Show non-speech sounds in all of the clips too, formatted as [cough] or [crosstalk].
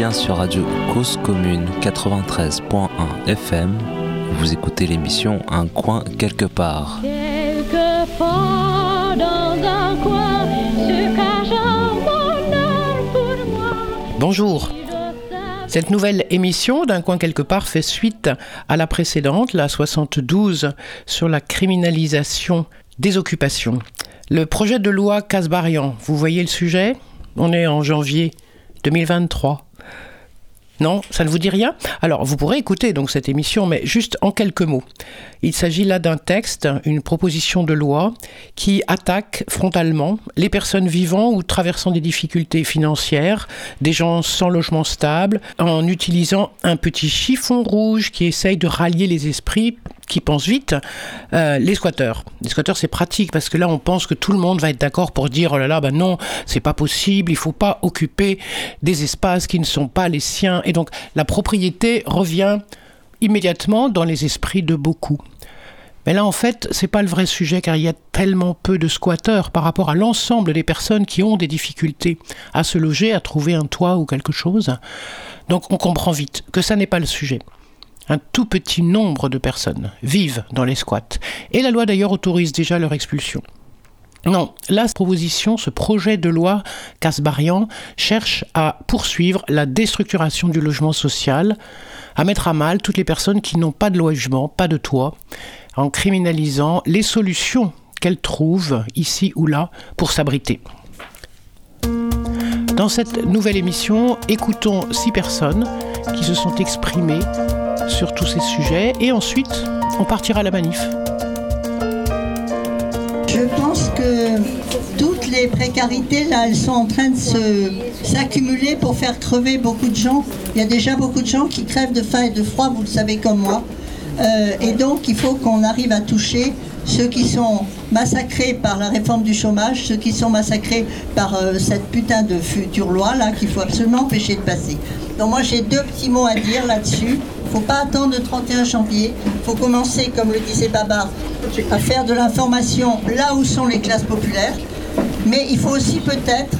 bien sur Radio Cause Commune 93.1 FM. Vous écoutez l'émission Un coin quelque part. Bonjour. Cette nouvelle émission d'un coin quelque part fait suite à la précédente, la 72, sur la criminalisation des occupations. Le projet de loi Casbarian, vous voyez le sujet? On est en janvier 2023. Non, ça ne vous dit rien? Alors, vous pourrez écouter donc cette émission, mais juste en quelques mots. Il s'agit là d'un texte, une proposition de loi qui attaque frontalement les personnes vivant ou traversant des difficultés financières, des gens sans logement stable, en utilisant un petit chiffon rouge qui essaye de rallier les esprits qui pensent vite, euh, les squatteurs. Les squatteurs, c'est pratique parce que là, on pense que tout le monde va être d'accord pour dire oh là là, ben non, c'est pas possible, il faut pas occuper des espaces qui ne sont pas les siens. Et donc, la propriété revient immédiatement dans les esprits de beaucoup. Mais là, en fait, c'est pas le vrai sujet car il y a tellement peu de squatteurs par rapport à l'ensemble des personnes qui ont des difficultés à se loger, à trouver un toit ou quelque chose. Donc, on comprend vite que ça n'est pas le sujet un tout petit nombre de personnes vivent dans les squats. Et la loi d'ailleurs autorise déjà leur expulsion. Non, la proposition, ce projet de loi Casbarian cherche à poursuivre la déstructuration du logement social, à mettre à mal toutes les personnes qui n'ont pas de logement, pas de toit, en criminalisant les solutions qu'elles trouvent ici ou là pour s'abriter. Dans cette nouvelle émission, écoutons six personnes qui se sont exprimées sur tous ces sujets et ensuite on partira à la manif. Je pense que toutes les précarités là, elles sont en train de s'accumuler pour faire crever beaucoup de gens. Il y a déjà beaucoup de gens qui crèvent de faim et de froid, vous le savez comme moi. Euh, et donc il faut qu'on arrive à toucher ceux qui sont massacrés par la réforme du chômage, ceux qui sont massacrés par euh, cette putain de future loi là qu'il faut absolument empêcher de passer. Donc moi j'ai deux petits mots à dire là-dessus. Faut pas attendre le 31 janvier. Il faut commencer, comme le disait Babar, à faire de l'information là où sont les classes populaires. Mais il faut aussi peut-être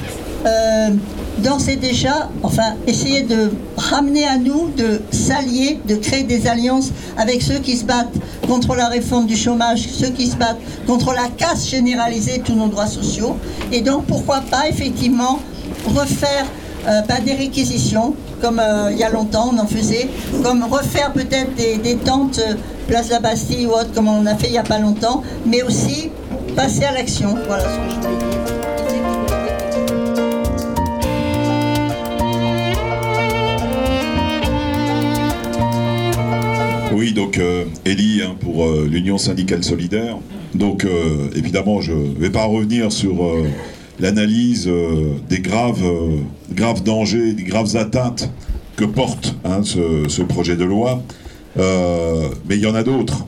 euh, danser déjà, enfin essayer de ramener à nous, de s'allier, de créer des alliances avec ceux qui se battent contre la réforme du chômage, ceux qui se battent contre la casse généralisée de tous nos droits sociaux. Et donc pourquoi pas effectivement refaire euh, des réquisitions, comme euh, il y a longtemps on en faisait, comme refaire peut-être des, tentes euh, place la Bastille ou autre, comme on a fait il n'y a pas longtemps, mais aussi passer à l'action. Voilà ce que je voulais dire. Oui, donc euh, Elie hein, pour l'Union syndicale solidaire. Donc évidemment, je ne vais pas revenir sur l'analyse euh, des graves, euh, graves dangers, des graves atteintes que porte hein, ce, projet de loi. Euh, mais il y en a d'autres.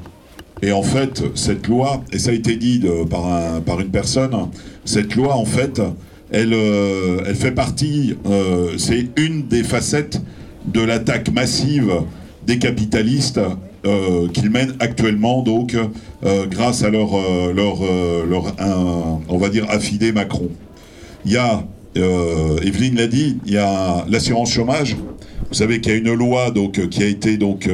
Et en fait, cette loi, et ça a été dit par, un, par une personne, cette loi, en fait, elle, elle fait partie, c'est une des facettes de l'attaque massive des capitalistes euh, qu'ils mènent actuellement, donc, euh, grâce à leur, euh, leur, leur on va dire, affidé Macron. Il y a, Evelyne l'a dit, il y a l'assurance chômage. Vous savez qu'il y a une loi donc, qui a été donc,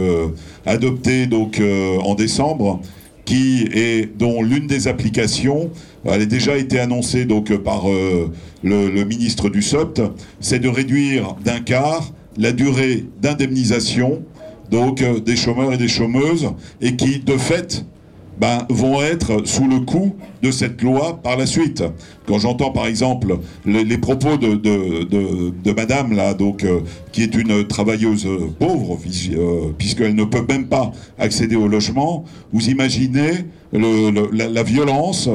adoptée donc, en décembre, qui est, dont l'une des applications, elle a déjà été annoncée donc, par le, le ministre du SOPT, c'est de réduire d'un quart la durée d'indemnisation donc euh, des chômeurs et des chômeuses, et qui, de fait, ben, vont être sous le coup de cette loi par la suite. Quand j'entends par exemple les, propos de, de, madame, là, donc, euh, qui est une travailleuse pauvre, euh, puisqu'elle ne peut même pas accéder au logement, vous imaginez la, violence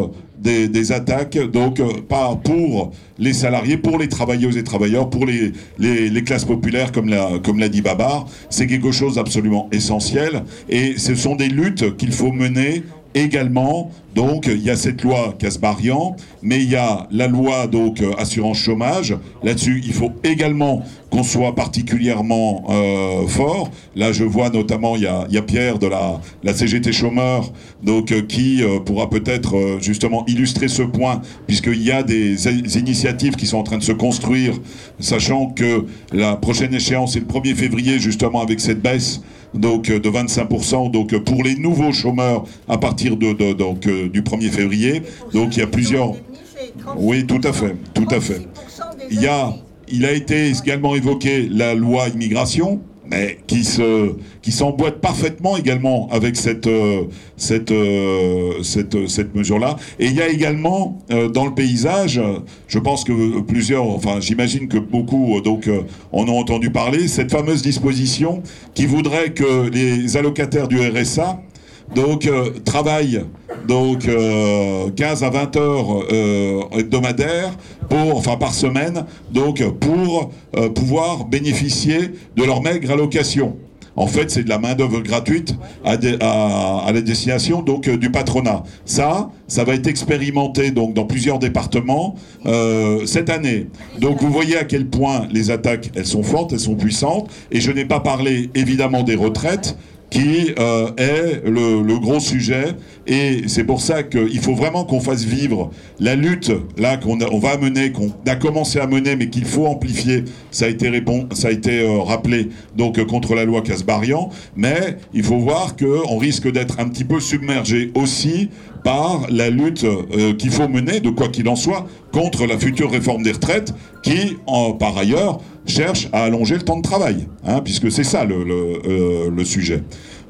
des, attaques, donc euh, pas pour les salariés, pour les travailleuses et travailleurs, pour les, les, classes populaires, comme l'a comme l'a dit Babar. C'est quelque chose d'absolument essentiel et ce sont des luttes qu'il faut mener également, donc, il y a cette loi Casbarian, mais il y a la loi donc euh, assurance chômage. Là-dessus, il faut également qu'on soit particulièrement euh, fort. Là, je vois notamment, il y a, Pierre de la, la CGT chômeur, donc euh, qui pourra peut-être justement illustrer ce point, puisqu'il y a des, initiatives qui sont en train de se construire, sachant que la prochaine échéance est le 1er février, justement avec cette baisse donc de 25%, donc pour les nouveaux chômeurs à partir de, donc du 1er février. Donc il y a plusieurs. Oui, tout à fait, tout à fait. Il y a, il a été également évoqué la loi immigration mais qui se qui s'emboîte parfaitement également avec cette euh, cette euh, cette, cette mesure là et il y a également euh, dans le paysage je pense que plusieurs enfin j'imagine que beaucoup donc en ont entendu parler cette fameuse disposition qui voudrait que les allocataires du RSA donc euh, travail donc 15 euh, à 20 heures euh, hebdomadaires enfin par semaine donc pour pouvoir bénéficier de leur maigre allocation. En fait, c'est de la main-d'œuvre gratuite à, la destination donc du patronat. Ça, ça va être expérimenté donc dans plusieurs départements cette année. Donc vous voyez à quel point les attaques elles sont fortes, elles sont puissantes. Et je n'ai pas parlé évidemment des retraites qui euh, est le, gros sujet. Et c'est pour ça qu'il faut vraiment qu'on fasse vivre la lutte là qu'on on va mener, qu'on a commencé à mener, mais qu'il faut amplifier. Ça a été, euh, rappelé donc contre la loi Casbarian. Mais il faut voir qu'on risque d'être un petit peu submergé aussi par la lutte euh, qu'il faut mener, de quoi qu'il en soit, contre la future réforme des retraites, qui, par ailleurs, cherche à allonger le temps de travail, hein, puisque c'est ça le, euh, sujet.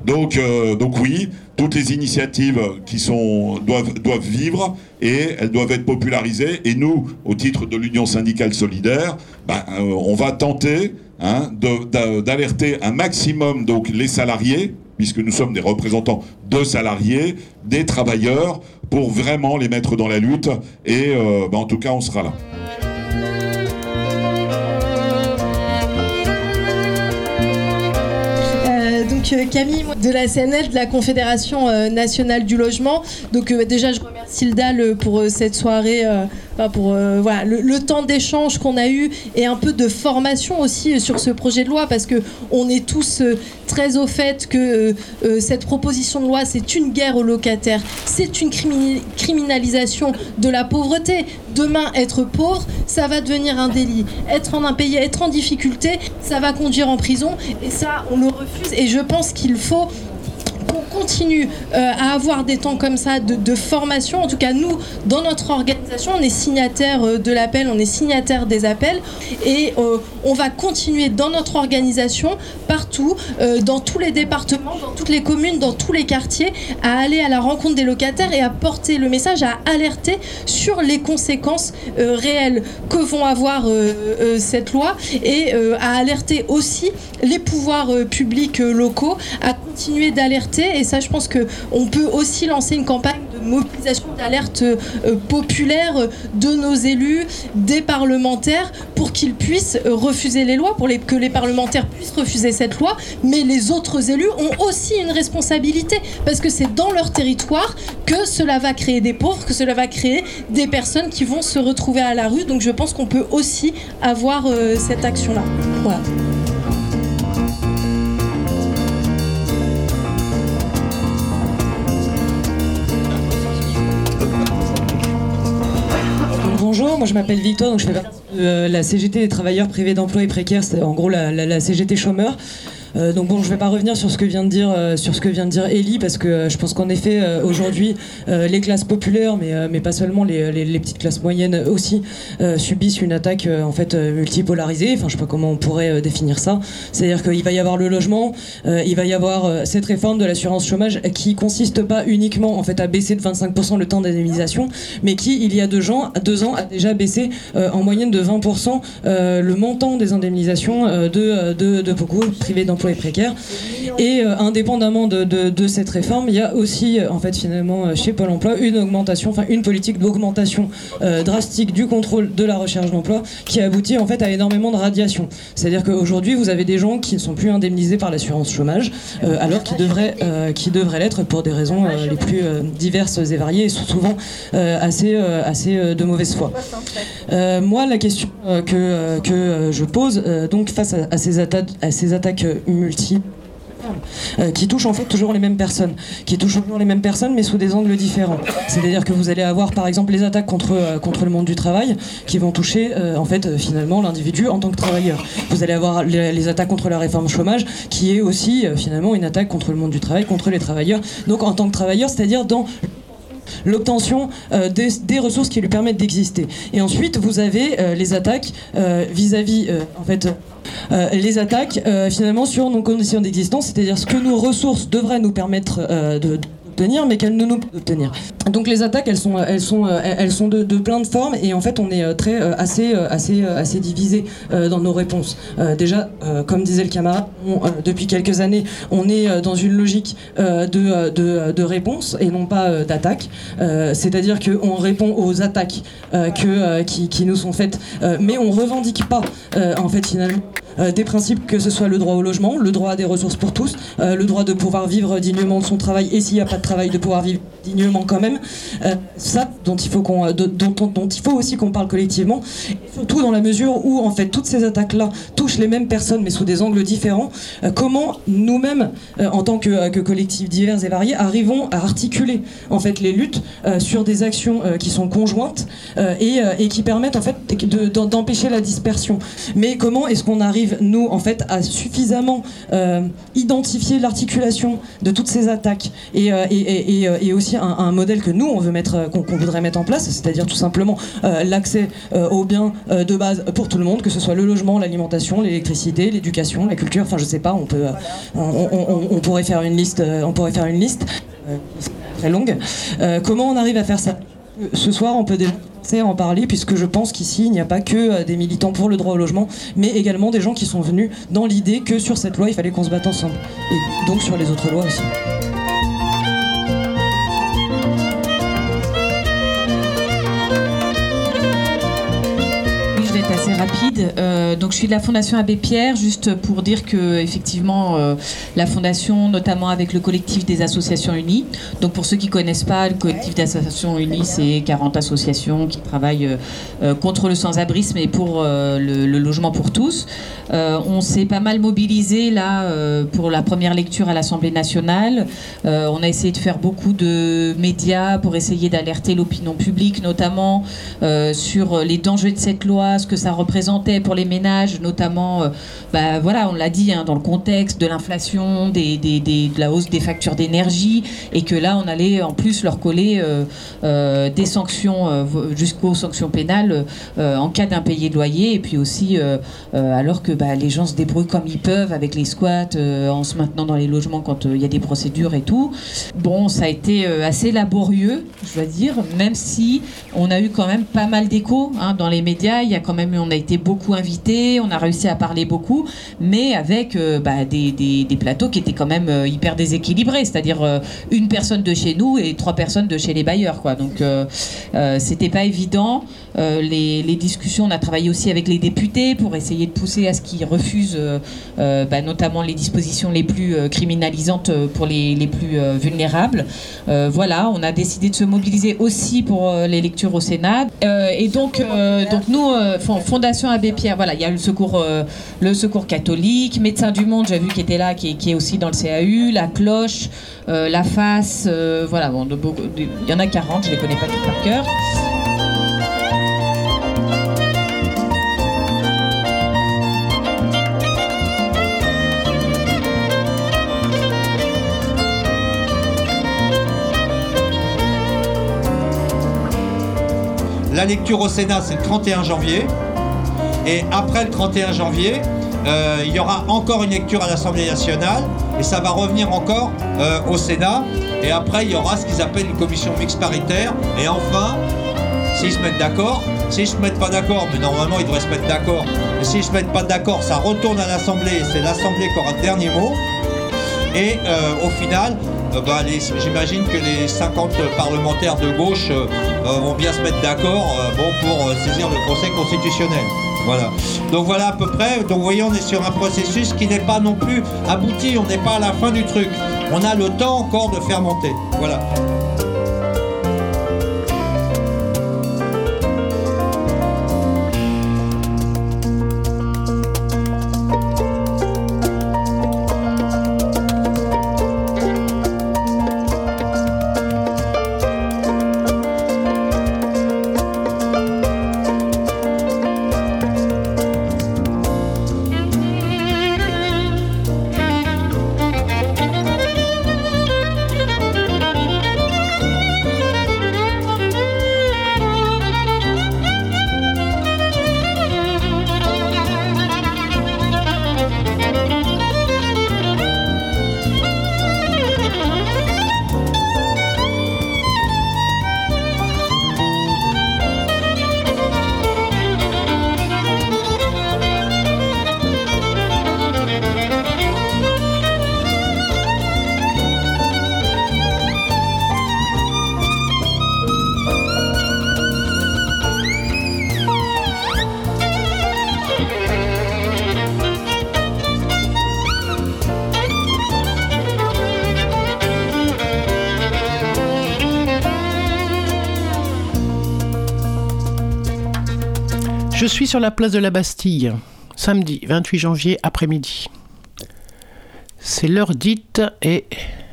Donc, euh, donc oui, toutes les initiatives qui sont, doivent, doivent vivre et elles doivent être popularisées. Et nous, au titre de l'Union syndicale solidaire, ben, on va tenter hein, d'alerter un maximum donc, les salariés, puisque nous sommes des représentants de salariés, des travailleurs, pour vraiment les mettre dans la lutte. Et euh, bah, en tout cas, on sera là. Euh, Camille de la CNL, de la Confédération nationale du logement. Donc déjà je remercie DAL pour cette soirée pour euh, voilà, le, temps d'échange qu'on a eu et un peu de formation aussi sur ce projet de loi parce que on est tous euh, très au fait que euh, cette proposition de loi c'est une guerre aux locataires, c'est une criminalisation de la pauvreté. Demain, être pauvre, ça va devenir un délit. Être en un pays, être en difficulté, ça va conduire en prison et ça, on le refuse. Et je pense qu'il faut qu'on continue euh, à avoir des temps comme ça de, formation. En tout cas, nous, dans notre organisation, on est signataire euh, de l'appel, on est signataire des appels et euh, on va continuer dans notre organisation, partout, dans tous les départements, dans toutes les communes, dans tous les quartiers, à aller à la rencontre des locataires et à porter le message, à alerter sur les conséquences réelles que vont avoir cette loi et à alerter aussi les pouvoirs publics locaux continuer d'alerter et ça je pense qu'on peut aussi lancer une campagne de mobilisation d'alerte euh, populaire de nos élus, des parlementaires pour qu'ils puissent euh, refuser les lois, pour que les parlementaires puissent refuser cette loi, mais les autres élus ont aussi une responsabilité parce que c'est dans leur territoire que cela va créer des pauvres, que cela va créer des personnes qui vont se retrouver à la rue. Donc je pense qu'on peut aussi avoir euh, cette action-là. Voilà. Moi je m'appelle Victoire, donc je fais partie de euh, la CGT des travailleurs privés d'emploi et précaires, c'est en gros la, CGT chômeur. Euh, donc bon, je vais pas revenir sur ce que vient de dire euh, Ellie parce que euh, je pense qu'en effet aujourd'hui les classes populaires, mais pas seulement les, petites classes moyennes aussi subissent une attaque en fait multipolarisée. Enfin, je sais pas comment on pourrait définir ça. C'est-à-dire qu'il va y avoir le logement, il va y avoir cette réforme de l'assurance chômage qui consiste pas uniquement en fait à baisser de 25% le temps d'indemnisation, mais qui il y a deux ans, deux ans a déjà baissé en moyenne de 20% le montant des indemnisations de, de, de beaucoup privés d'emploi et précaire. Et indépendamment de, cette réforme, il y a aussi, en fait, finalement, chez Pôle emploi, une augmentation, enfin, une politique d'augmentation drastique du contrôle de la recherche d'emploi qui aboutit, en fait, à énormément de radiation. C'est-à-dire qu'aujourd'hui, vous avez des gens qui ne sont plus indemnisés par l'assurance chômage, alors qu'ils devraient, qui devraient l'être pour des raisons les plus diverses et variées, et souvent assez, assez de mauvaise foi. moi, la question que, que je pose, donc face à, ces, à ces attaques multiples, qui touchent en fait toujours les mêmes personnes, qui touchent toujours les mêmes personnes mais sous des angles différents. C'est-à-dire que vous allez avoir par exemple les attaques contre, contre le monde du travail qui vont toucher en fait finalement l'individu en tant que travailleur. Vous allez avoir les, les, attaques contre la réforme chômage qui est aussi finalement une attaque contre le monde du travail, contre les travailleurs. Donc en tant que travailleur, c'est-à-dire dans l'obtention euh, des, ressources qui lui permettent d'exister. Et ensuite, vous avez euh, les attaques euh, vis-à-vis, en fait, les attaques finalement sur nos conditions d'existence, c'est-à-dire ce que nos ressources devraient nous permettre de mais qu'elles ne nous obtenir. Donc les attaques, elles sont, elles sont, elles sont de, plein de formes et en fait on est euh, très euh, assez, euh, assez, assez divisé dans nos réponses. déjà, comme disait le camarade, depuis quelques années, on est dans une logique de, de, de réponse et non pas d'attaque. C'est-à-dire qu'on répond aux attaques que, qui, qui, nous sont faites, mais on revendique pas en fait finalement des principes que ce soit le droit au logement, le droit à des ressources pour tous, le droit de pouvoir vivre dignement de son travail et s'il n'y a pas de travail de pouvoir vivre dignement quand même. Euh, ça dont il faut qu'on, euh, dont, dont, il faut aussi qu'on parle collectivement, surtout dans la mesure où en fait toutes ces attaques-là touchent les mêmes personnes mais sous des angles différents. Euh, comment nous-mêmes, en tant que, que, collectifs divers et variés, arrivons à articuler en fait les luttes sur des actions qui sont conjointes et, et, qui permettent en fait d'empêcher la dispersion. Mais comment est-ce qu'on arrive nous en fait à suffisamment identifier l'articulation de toutes ces attaques et, et, et, aussi un, modèle que nous, on veut mettre, euh, qu'on voudrait mettre en place, c'est-à-dire tout simplement euh, l'accès euh, aux biens de base pour tout le monde, que ce soit le logement, l'alimentation, l'électricité, l'éducation, la culture. Enfin, je sais pas, on peut, on, pourrait faire une liste, on pourrait faire une liste très longue. comment on arrive à faire ça? Ce soir, on peut déjà en parler puisque je pense qu'ici il n'y a pas que des militants pour le droit au logement mais également des gens qui sont venus dans l'idée que sur cette loi il fallait qu'on se batte ensemble et donc sur les autres lois aussi. Euh, donc, je suis de la Fondation Abbé Pierre, juste pour dire que effectivement, euh, la Fondation, notamment avec le collectif des associations unies. Donc, pour ceux qui connaissent pas, le collectif des associations unies, c'est 40 associations qui travaillent euh, contre le sans-abrisme et pour le, logement pour tous. on s'est pas mal mobilisé là pour la première lecture à l'Assemblée nationale. on a essayé de faire beaucoup de médias pour essayer d'alerter l'opinion publique, notamment sur les dangers de cette loi, ce que ça représente pour les ménages, notamment, euh, bah, voilà, on l'a dit, hein, dans le contexte de l'inflation, de la hausse des factures d'énergie, et que là, on allait en plus leur coller euh, euh, des sanctions jusqu'aux sanctions pénales en cas d'impayé de loyer, et puis aussi alors que bah, les gens se débrouillent comme ils peuvent avec les squats, en se maintenant dans les logements quand il y a des procédures et tout. Bon, ça a été assez laborieux, je dois dire, même si on a eu quand même pas mal d'échos hein, dans les médias. Il y a quand même on a été beaucoup invités, on a réussi à parler beaucoup, mais avec euh, bah, des, des, plateaux qui étaient quand même euh, hyper déséquilibrés, c'est-à-dire euh, une personne de chez nous et trois personnes de chez les bailleurs. Quoi. Donc c'était pas évident. Les, les, discussions, on a travaillé aussi avec les députés pour essayer de pousser à ce qu'ils refusent bah, notamment les dispositions les plus criminalisantes pour les, les plus vulnérables. voilà, on a décidé de se mobiliser aussi pour les lectures au Sénat. et donc, donc nous, Fondation Voilà, il y a le secours, euh, le secours catholique, Médecins du Monde, j'ai vu qui était là, qui est, aussi dans le CAU, la cloche, euh, la face, euh, voilà, bon, il y en a 40, je les connais pas tous par cœur. La lecture au Sénat, c'est le 31 janvier. Et après le 31 janvier, euh, il y aura encore une lecture à l'Assemblée nationale et ça va revenir encore euh, au Sénat. Et après, il y aura ce qu'ils appellent une commission mixte paritaire. Et enfin, s'ils se mettent d'accord, s'ils se mettent pas d'accord, mais normalement ils devraient se mettre d'accord, s'ils se mettent pas d'accord, ça retourne à l'Assemblée, et c'est l'Assemblée qui aura le dernier mot. Et euh, au final, bah, j'imagine que les 50 parlementaires de gauche vont bien se mettre d'accord bon, pour saisir le Conseil constitutionnel. Voilà. Donc voilà à peu près. Donc vous voyez, on est sur un processus qui n'est pas non plus abouti. On n'est pas à la fin du truc. On a le temps encore de faire monter. Voilà. Je suis sur la place de la Bastille, samedi 28 janvier après-midi. C'est l'heure dite et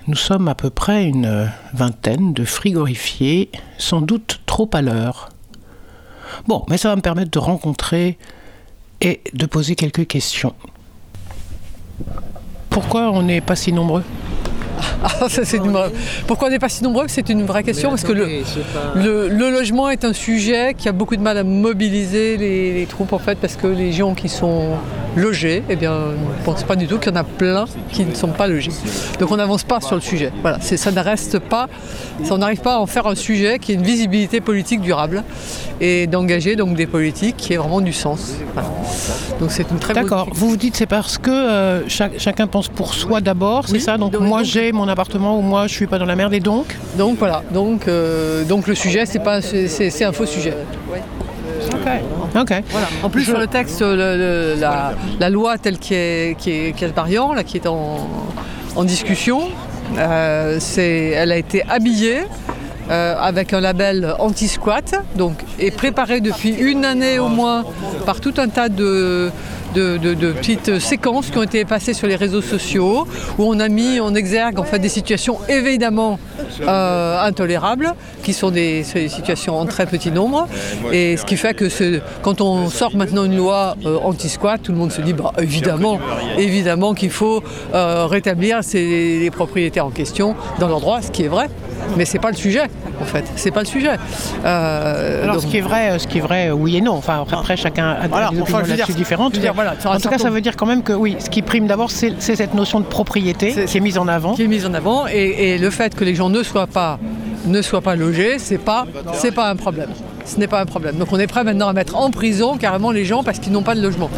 nous sommes à peu près une vingtaine de frigorifiés, sans doute trop à l'heure. Bon, mais ça va me permettre de rencontrer et de poser quelques questions. Pourquoi on n'est pas si nombreux? Ah, ça, c'est une vraie- Pourquoi on n'est pas si nombreux C'est une vraie question parce que le, le, le logement est un sujet qui a beaucoup de mal à mobiliser les, les troupes en fait parce que les gens qui sont logés, eh bien, ne pensent pas du tout qu'il y en a plein qui ne sont pas logés. Donc on n'avance pas sur le sujet. Voilà, c'est- ça ne reste pas, ça, on n'arrive pas à en faire un sujet qui ait une visibilité politique durable et d'engager donc des politiques qui aient vraiment du sens. Voilà. Donc c'est une très bonne D'accord. Vous vous dites c'est parce que euh, chaque- chacun pense pour soi d'abord, c'est Oui, ça? Donc donc- moi j'ai mon appartement ou moi je suis pas dans la merde et donc? Donc voilà, donc, euh, donc le sujet, c'est pas, c'est, c'est- c'est un faux sujet. Ok. Voilà. En plus, sur le texte, le- le- la, la loi telle qui est, qui est, qui est variant, là, qui est en, en discussion, euh, c'est, elle a été habillée euh, avec un label anti-squat, donc est préparée depuis une année au moins par tout un tas de, de, de- de petites séquences qui ont été passées sur les réseaux sociaux, où on a mis en exergue en fait des situations évidemment euh, intolérables, qui sont des, situations en très petit nombre, et ce qui fait que ce- quand on sort maintenant une loi euh, anti-squat, tout le monde se dit bah, évidemment, évidemment qu'il faut euh, rétablir ces- les propriétaires en question dans leur droit, ce qui est vrai, mais c'est pas le sujet en fait, c'est pas le sujet. Euh, Alors donc- ce qui est vrai, ce qui est vrai, oui et non. Enfin après chacun a Voilà, des enfin, opinions là-dessus différentes. je veux dire, voilà, en tout cas, ça veut dire quand même que oui, ce qui prime d'abord, c'est cette notion de propriété C'est- qui est mise en avant. qui est mise en avant et, et le fait que les gens ne soient pas ne soient pas logés, c'est pas c'est pas un problème. Ce n'est pas un problème. Donc on est prêt maintenant à mettre en prison carrément les gens parce qu'ils n'ont pas de logement.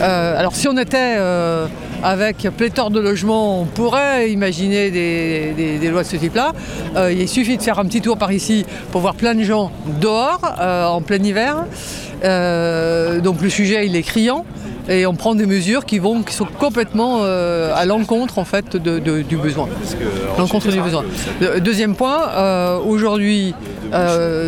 Euh, alors si on était euh, avec pléthore de logements, on pourrait imaginer des, des- des lois de ce type-là. Euh, il suffit de faire un petit tour par ici pour voir plein de gens dehors euh, en plein hiver. Euh, donc le sujet il est criant et on prend des mesures qui vont qui sont complètement euh, à l'encontre en fait de- de- du besoin. L'encontre du besoin. De- deuxième point, euh, aujourd'hui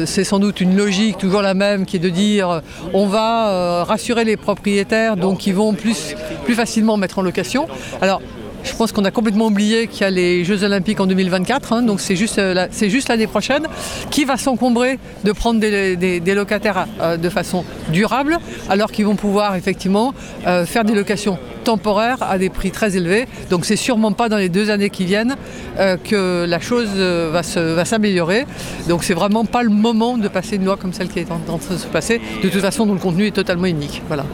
c'est sans doute une logique toujours la même qui est de dire on va rassurer les propriétaires donc ils vont plus, plus facilement mettre en location. Alors je pense qu'on a complètement oublié qu'il y a les Jeux Olympiques en 2024, hein, donc c'est juste, euh, c'est juste l'année prochaine. Qui va s'encombrer de prendre des, locataires euh, de façon durable, alors qu'ils vont pouvoir effectivement euh, faire des locations temporaires à des prix très élevés. Donc c'est sûrement pas dans les deux années qui viennent que la chose va s'améliorer. Donc c'est vraiment pas le moment de passer une loi comme celle qui est en, train de se passer, de toute façon dont le contenu est totalement unique. Voilà.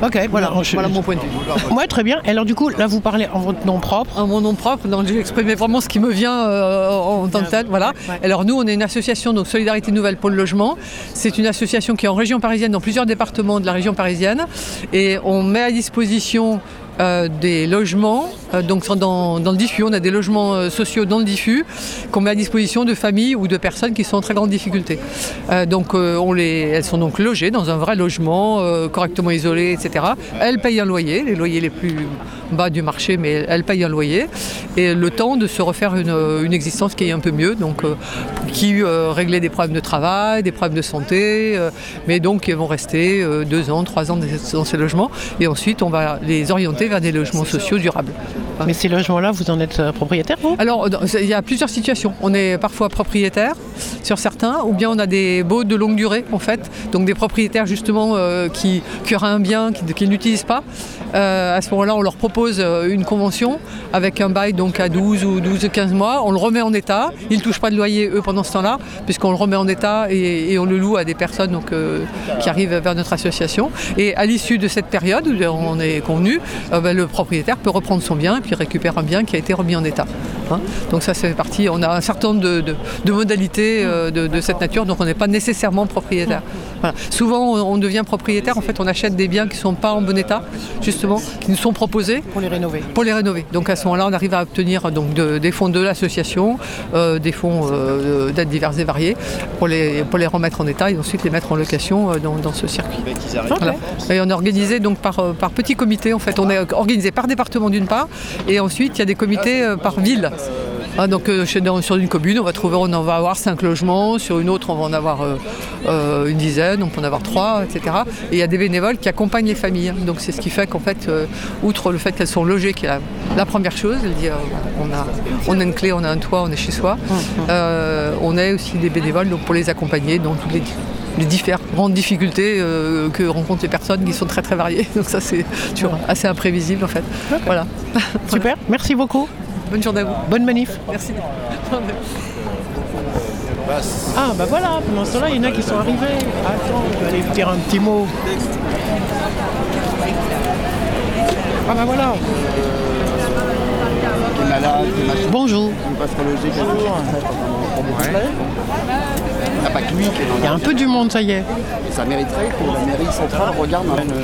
Ok, voilà. Voilà, je- voilà mon point de vue. Ouais, très bien. Alors du coup, là, vous parlez en votre nom propre. En mon nom propre, donc j'ai exprimé vraiment ce qui me vient euh, en tant que tel. Voilà. Alors nous, on est une association, donc Solidarité Nouvelle pour le logement. C'est une association qui est en région parisienne, dans plusieurs départements de la région parisienne. Et on met à disposition euh, des logements, euh, donc dans, le diffus, on a des logements euh, sociaux dans le diffus qu'on met à disposition de familles ou de personnes qui sont en très grande difficulté. Donc on les, elles sont donc logées dans un vrai logement, correctement isolé, etc. Elles payent un loyer, les loyers les plus bas du marché, mais elles payent un loyer. Et le temps de se refaire une, existence qui est un peu mieux, donc qui régler des problèmes de travail, des problèmes de santé, mais donc ils vont rester deux ans, trois ans dans ces logements. Et ensuite, on va les orienter vers des logements sociaux durables. Mais ces logements-là, vous en êtes euh, propriétaire, vous? Alors, dans- il y a plusieurs situations. On est parfois propriétaire sur certains, ou bien on a des baux de longue durée, en fait. Donc des propriétaires, justement, euh, qui, qui auraient un bien qui, qui n'utilisent pas. Euh, à ce moment-là, on leur propose euh, une convention avec un bail donc à 12 ou 12 15 mois. On le remet en état. Ils ne touchent pas de loyer, eux, pendant ce temps-là, puisqu'on le remet en état et, et on le loue à des personnes donc, euh, qui arrivent vers notre association. Et à l'issue de cette période où on est convenu, euh, ben, le propriétaire peut reprendre son bien et puis récupère un bien qui a été remis en état. Hein. donc ça, c'est parti. On a un certain nombre de modalités euh, de, de cette nature, donc on n'est pas nécessairement propriétaire. Voilà. Souvent, on, devient propriétaire. En fait, on achète des biens qui ne sont pas en bon état, justement, qui nous sont proposés Pour les rénover. pour les rénover. Donc à ce moment-là, on arrive à obtenir donc, de- des fonds de l'association, euh, des fonds euh, d'aides diverses et variées, pour les, pour les remettre en état et ensuite les mettre en location euh, dans, dans ce circuit. Voilà. Et on est organisé donc par, par petits comités. En fait, on est organisé par département d'une part, et ensuite il y a des comités euh, par ville. Ah, donc euh, dans- sur une commune, on va trouver, on en va avoir cinq logements. Sur une autre, on va en avoir euh, euh, une dizaine, on peut en avoir trois, etc. Et il y a des bénévoles qui accompagnent les familles. Donc c'est ce qui fait qu'en fait, outre le fait qu'elles sont logées, qui est la, la première chose, euh, on, a, on a une clé, on a un toit, on est chez soi. Euh, on a aussi des bénévoles donc, pour les accompagner dans toutes les les différentes difficultés euh, que rencontrent les personnes qui sont très très variées. [laughs] Donc ça c'est toujours assez imprévisible en fait. Voilà. [laughs] Super, merci beaucoup. Bonne journée à vous. Bonne manif. Merci. Ah bah voilà, pendant ce temps-là, il y en a qui sont arrivés. Attends, je vais aller vous dire un petit mot. Ah bah voilà. Bonjour. Pas que lui, Il y a un peu du monde, ça y est. ça mériterait que la mairie centrale regarde un peu.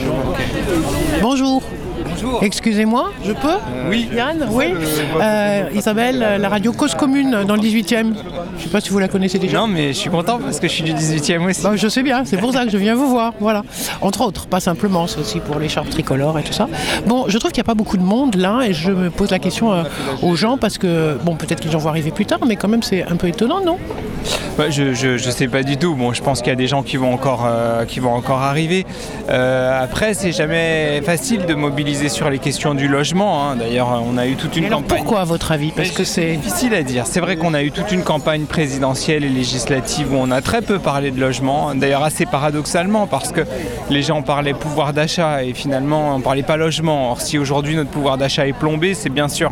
Bonjour. Excusez-moi, je peux Oui. Yann Oui. Euh, Isabelle, euh, la radio Cause Commune dans le 18e. Je sais pas si vous la connaissez déjà. Non, mais je suis content parce que je suis du 18e aussi. Bah, je sais bien, c'est pour ça que je viens vous voir. Voilà. Entre autres, pas simplement, c'est aussi pour l'écharpe tricolore et tout ça. Bon, je trouve qu'il n'y a pas beaucoup de monde là et je me pose la question euh, aux gens parce que, bon, peut-être qu'ils en vont arriver plus tard, mais quand même c'est un peu étonnant, non? Ouais, je, je, je sais pas du tout. Bon, je pense qu'il y a des gens qui vont encore, euh, qui vont encore arriver. Euh, après, c'est jamais facile de mobiliser sur les questions du logement. hein. D'ailleurs, on a eu toute une Et campagne. pourquoi à votre avis? Parce Mais que c'est... difficile à dire. C'est vrai qu'on a eu toute une campagne présidentielle et législative où on a très peu parlé de logement. D'ailleurs, assez paradoxalement, parce que les gens parlaient pouvoir d'achat et finalement on parlait pas logement. Or, si aujourd'hui notre pouvoir d'achat est plombé, c'est bien sûr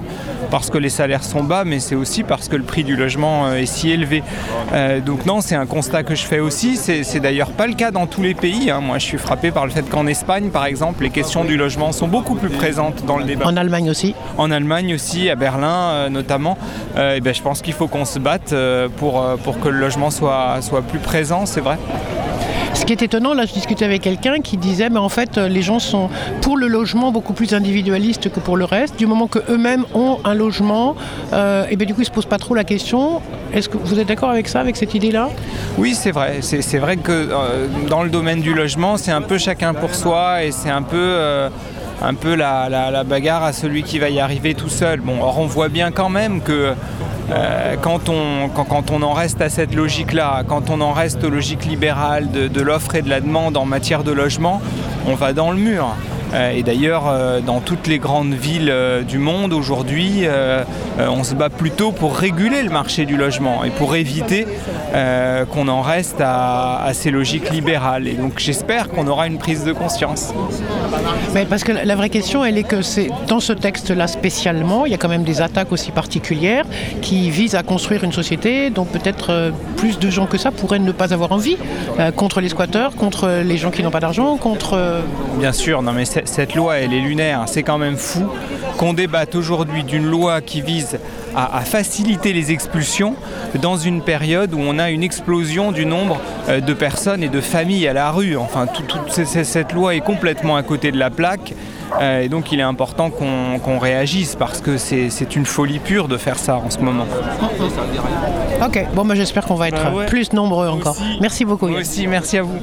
parce que les salaires sont bas, mais c'est aussi parce que le prix du logement euh, est si élevé. Euh, donc non, c'est un constat que je fais aussi. C'est c'est d'ailleurs pas le cas dans tous les pays. hein. Moi, je suis frappé par le fait qu'en Espagne, par exemple, les questions du logement sont beaucoup plus présentes dans le débat En Allemagne aussi en Allemagne aussi, à Berlin euh, notamment. Euh, et ben, je pense qu'il faut qu'on se batte euh, pour, pour que le logement soit, soit plus présent, c'est vrai. Ce qui est étonnant, là je discutais avec quelqu'un qui disait mais en fait les gens sont pour le logement beaucoup plus individualistes que pour le reste. Du moment qu'eux-mêmes ont un logement, euh, et bien du coup ils se posent pas trop la question. Est-ce que vous êtes d'accord avec ça, avec cette idée-là? Oui, c'est vrai. C'est c'est vrai que euh, dans le domaine du logement, c'est un peu chacun pour soi et c'est un peu, euh, un peu la, la- bagarre à celui qui va y arriver tout seul. Or on voit bien quand même que euh, quand, on, en reste à cette logique-là, quand on en reste aux logiques libérales de l'offre et de la demande en matière de logement, on va dans le mur. Euh, et d'ailleurs, euh, dans toutes les grandes villes euh, du monde aujourd'hui, on se bat plutôt pour réguler le marché du logement et pour éviter qu'on en reste à, à ces logiques libérales. Et donc j'espère qu'on aura une prise de conscience. Mais parce que la vraie question, elle est que c'est dans ce texte-là spécialement, il y a quand même des attaques aussi particulières qui visent à construire une société dont peut-être plus de gens que ça pourraient ne pas avoir envie, contre les squatteurs, contre les gens qui n'ont pas d'argent, contre... Bien sûr, non mais c- cette loi, elle est lunaire. C'est quand même fou qu'on débatte aujourd'hui d'une loi qui vise à, à faciliter les expulsions dans une période où on a une explosion du nombre euh, de personnes et de familles à la rue. Enfin, tout- tout- cette loi est complètement à côté de la plaque. euh, et donc il est important qu'on réagisse parce que c'est une folie pure de faire ça en ce moment. Ok, bon, bah, j'espère qu'on va être Bah ouais. plus nombreux encore. Merci beaucoup. Moi aussi, merci à vous.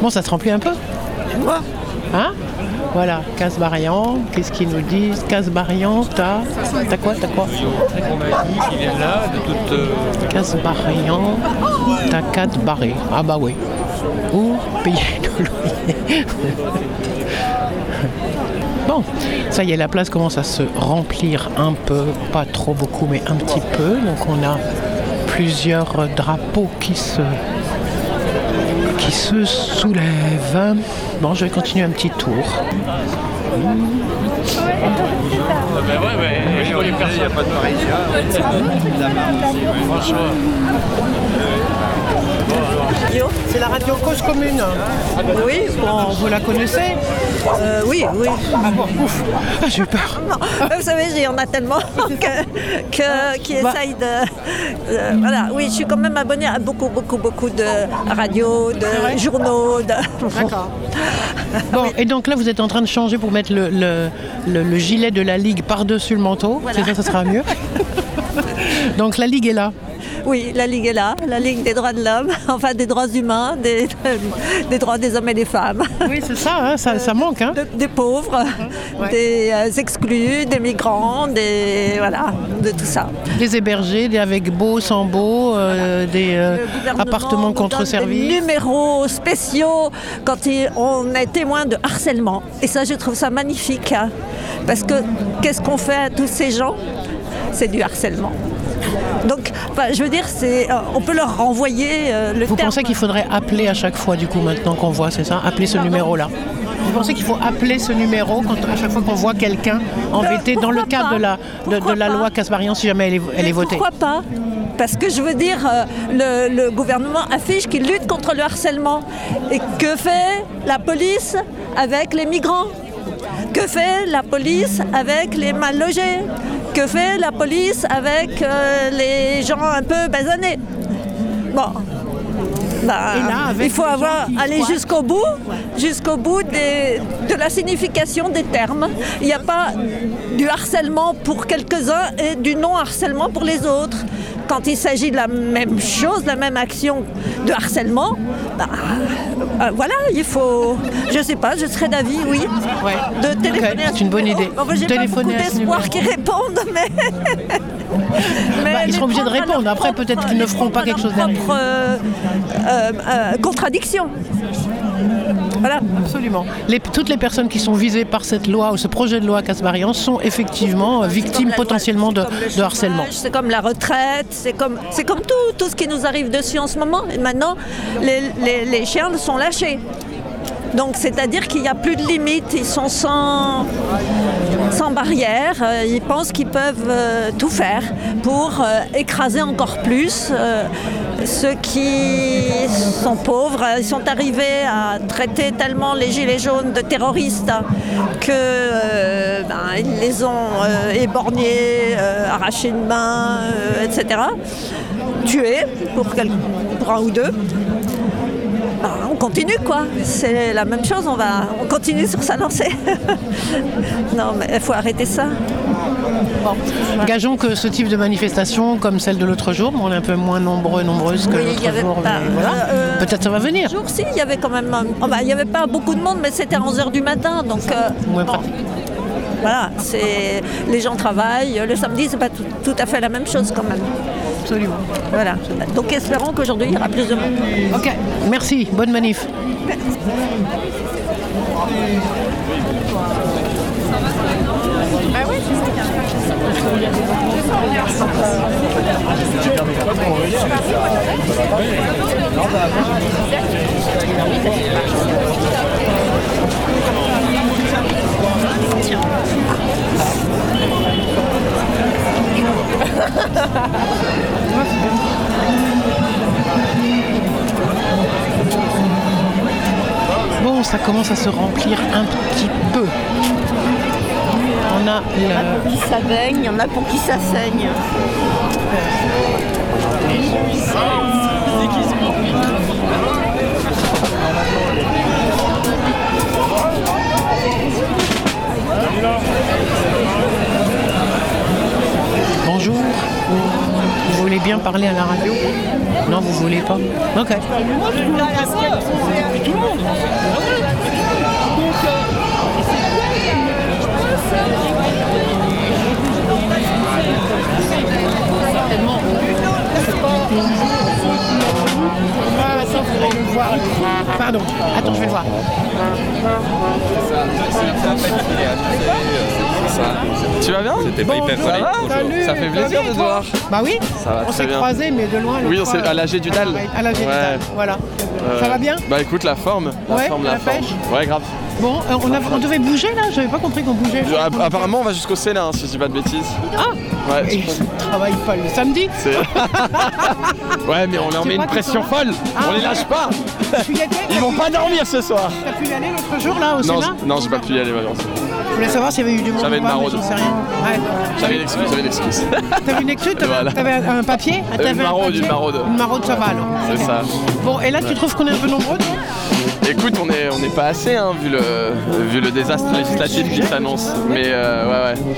Bon, ça se remplit un peu Hein Voilà, Casbarian, qu'est-ce qu'ils nous disent Casbarian, t'as T'as quoi T'as quoi Casbarian, t'as 4 barrés. Ah bah oui. Ou payer [laughs] le loyer. Bon, ça y est, la place commence à se remplir un peu, pas trop beaucoup, mais un petit peu. Donc on a plusieurs drapeaux qui se, qui se soulèvent. Bon, je vais continuer un petit tour. Ah ben ouais, ouais, je connais personne. Il n'y a pas de Parisien. Franchement. C'est la radio Cause Commune. Oui, Bon, vous la connaissez euh, oui, oui. Ah bon, ouf. Ah, j'ai eu peur. Non, Vous savez, il y en a tellement [laughs] que, que- qui Bah. essayent de. voilà, oui, je suis quand même abonnée à beaucoup, beaucoup, beaucoup de radios, de journaux. De... D'accord. [laughs] Bon, et donc là, vous êtes en train de changer pour mettre le, le- le- le gilet de la Ligue par-dessus le manteau. C'est ça, ça sera mieux. [laughs] [laughs] donc la Ligue est là. Oui, la Ligue est là, la Ligue des droits de l'homme, [laughs] enfin des droits humains, des, [laughs] des droits des hommes et des femmes. Oui, c'est ça, hein, ça, ça manque. Hein. De- des pauvres, des euh, exclus, des migrants, des. Voilà, de tout ça. Des hébergés, des avec beau, sans beau, euh, des euh, appartements nous contre donne Des numéros spéciaux quand il- on est témoin de harcèlement. Et ça, je trouve ça magnifique. hein. Parce que qu'est-ce qu'on fait à tous ces gens? C'est du harcèlement. Donc, enfin, je veux dire, euh, on peut leur renvoyer euh, le Vous terme. pensez qu'il faudrait appeler à chaque fois, du coup, maintenant qu'on voit, c'est ça? Appeler ce numéro-là. Vous pensez qu'il faut appeler ce numéro quand, à chaque fois qu'on voit quelqu'un embêté dans le cadre pas? de la, de, de Pourquoi la pas? loi Casbarian si jamais elle est, elle est Mais votée? Pourquoi pas? Parce que je veux dire, euh, le, le gouvernement affiche qu'il lutte contre le harcèlement. Et que fait la police avec les migrants? Que fait la police avec les mal logés Que fait la police avec euh, les gens un peu basanés Bon. Bah, là, il faut avoir aller jusqu'au bout, jusqu'au bout des- de la signification des termes. Il n'y a pas du harcèlement pour quelques-uns et du non-harcèlement pour les autres. Quand il s'agit de la même chose, de la même action de harcèlement, bah, euh, voilà, il faut. Je sais pas, je serais d'avis, oui, Ouais. de téléphoner. C'est une bonne idée. Enfin, j'ai pas beaucoup d'espoir qu'ils répondent, mais. mais Bah, [laughs] ils seront obligés de leur répondre. Après, peut-être qu'ils ne feront pas quelque leur chose derrière. propre, euh, euh, euh, contradiction. Voilà. Absolument. Les- toutes les personnes qui sont visées par cette loi ou ce projet de loi Casbarian sont effectivement euh, victimes loi- potentiellement de, harcèlement. C'est comme la retraite, c'est comme, c'est comme tout, tout ce qui nous arrive dessus en ce moment. Et maintenant, les, les- les chiens sont lâchés. Donc c'est-à-dire qu'il n'y a plus de limites, ils sont sans, sans barrière, euh, ils pensent qu'ils peuvent euh, tout faire pour euh, écraser encore plus euh, ceux qui sont pauvres. Ils sont arrivés à traiter tellement les gilets jaunes de terroristes que euh, ben, les ont euh, éborgnés, euh, arraché une main, euh, etc. Tués pour, quel- pour un ou deux. Ben, on continue quoi, c'est la même chose, on, va, on continue sur sa lancée. [laughs] non mais il faut arrêter ça. Gageons que ce type de manifestation, comme celle de l'autre jour, on est un peu moins nombreux, nombreuses que Oui, l'autre jour, pas- voilà. euh, peut-être ça va venir. jour si, il y avait quand même... oh, bah, il n'y avait pas beaucoup de monde, mais c'était à 11h du matin, donc... euh, bon, voilà, c'est les gens travaillent. Le samedi, c'est pas tout, tout à fait la même chose quand même. Absolument. Voilà. Donc espérons qu'aujourd'hui il y aura plus de monde. Ok, merci, bonne manif. [laughs] Bon, ça commence à se remplir un petit peu. On a Il y en a le... pour qui ça baigne, il y en a pour qui ça saigne. Bonjour. Vous voulez bien parler à la radio? Non, vous voulez pas. Ok. Pardon. Attends, je vais voir. Tu vas bien C'était pas hyper Ça va Ça fait ça plaisir de te voir. Bah oui. Ça va on s'est croisés, mais de loin. Oui, on s'est à l'AG du DAL. À l'AG du Ouais. DAL, voilà. Euh, Ça va bien Bah écoute, la forme. La Ouais, forme, la, la forme. pêche Ouais, grave. Bon, euh, on, a- on devait bouger là J'avais pas compris qu'on bougeait. App- apparemment, on va jusqu'au Sénat, hein, si je dis pas de bêtises. Ah Ouais, Et je- travaille pas le samedi [laughs] ouais, mais on leur met une pression folle. Ah, on les lâche pas. Ils vont pas dormir ce soir. T'as pu y aller l'autre jour là au Non, Sénat non, j'ai pas pu y aller, malheureusement. Je voulais savoir s'il y avait eu du monde J'avais une maraude. j'en sais rien. Ouais. J'avais une excuse, j'avais une excuse. [laughs] T'avais une excuse T'avais Voilà. un papier Une maraude, une maraude. Une maraude, ça va alors. C'est ça. Bon, et là tu trouves qu'on est un peu nombreux toi Écoute, on est, on est pas assez, hein, vu, le, vu le désastre législatif qui s'annonce. Mais euh, ouais, ouais.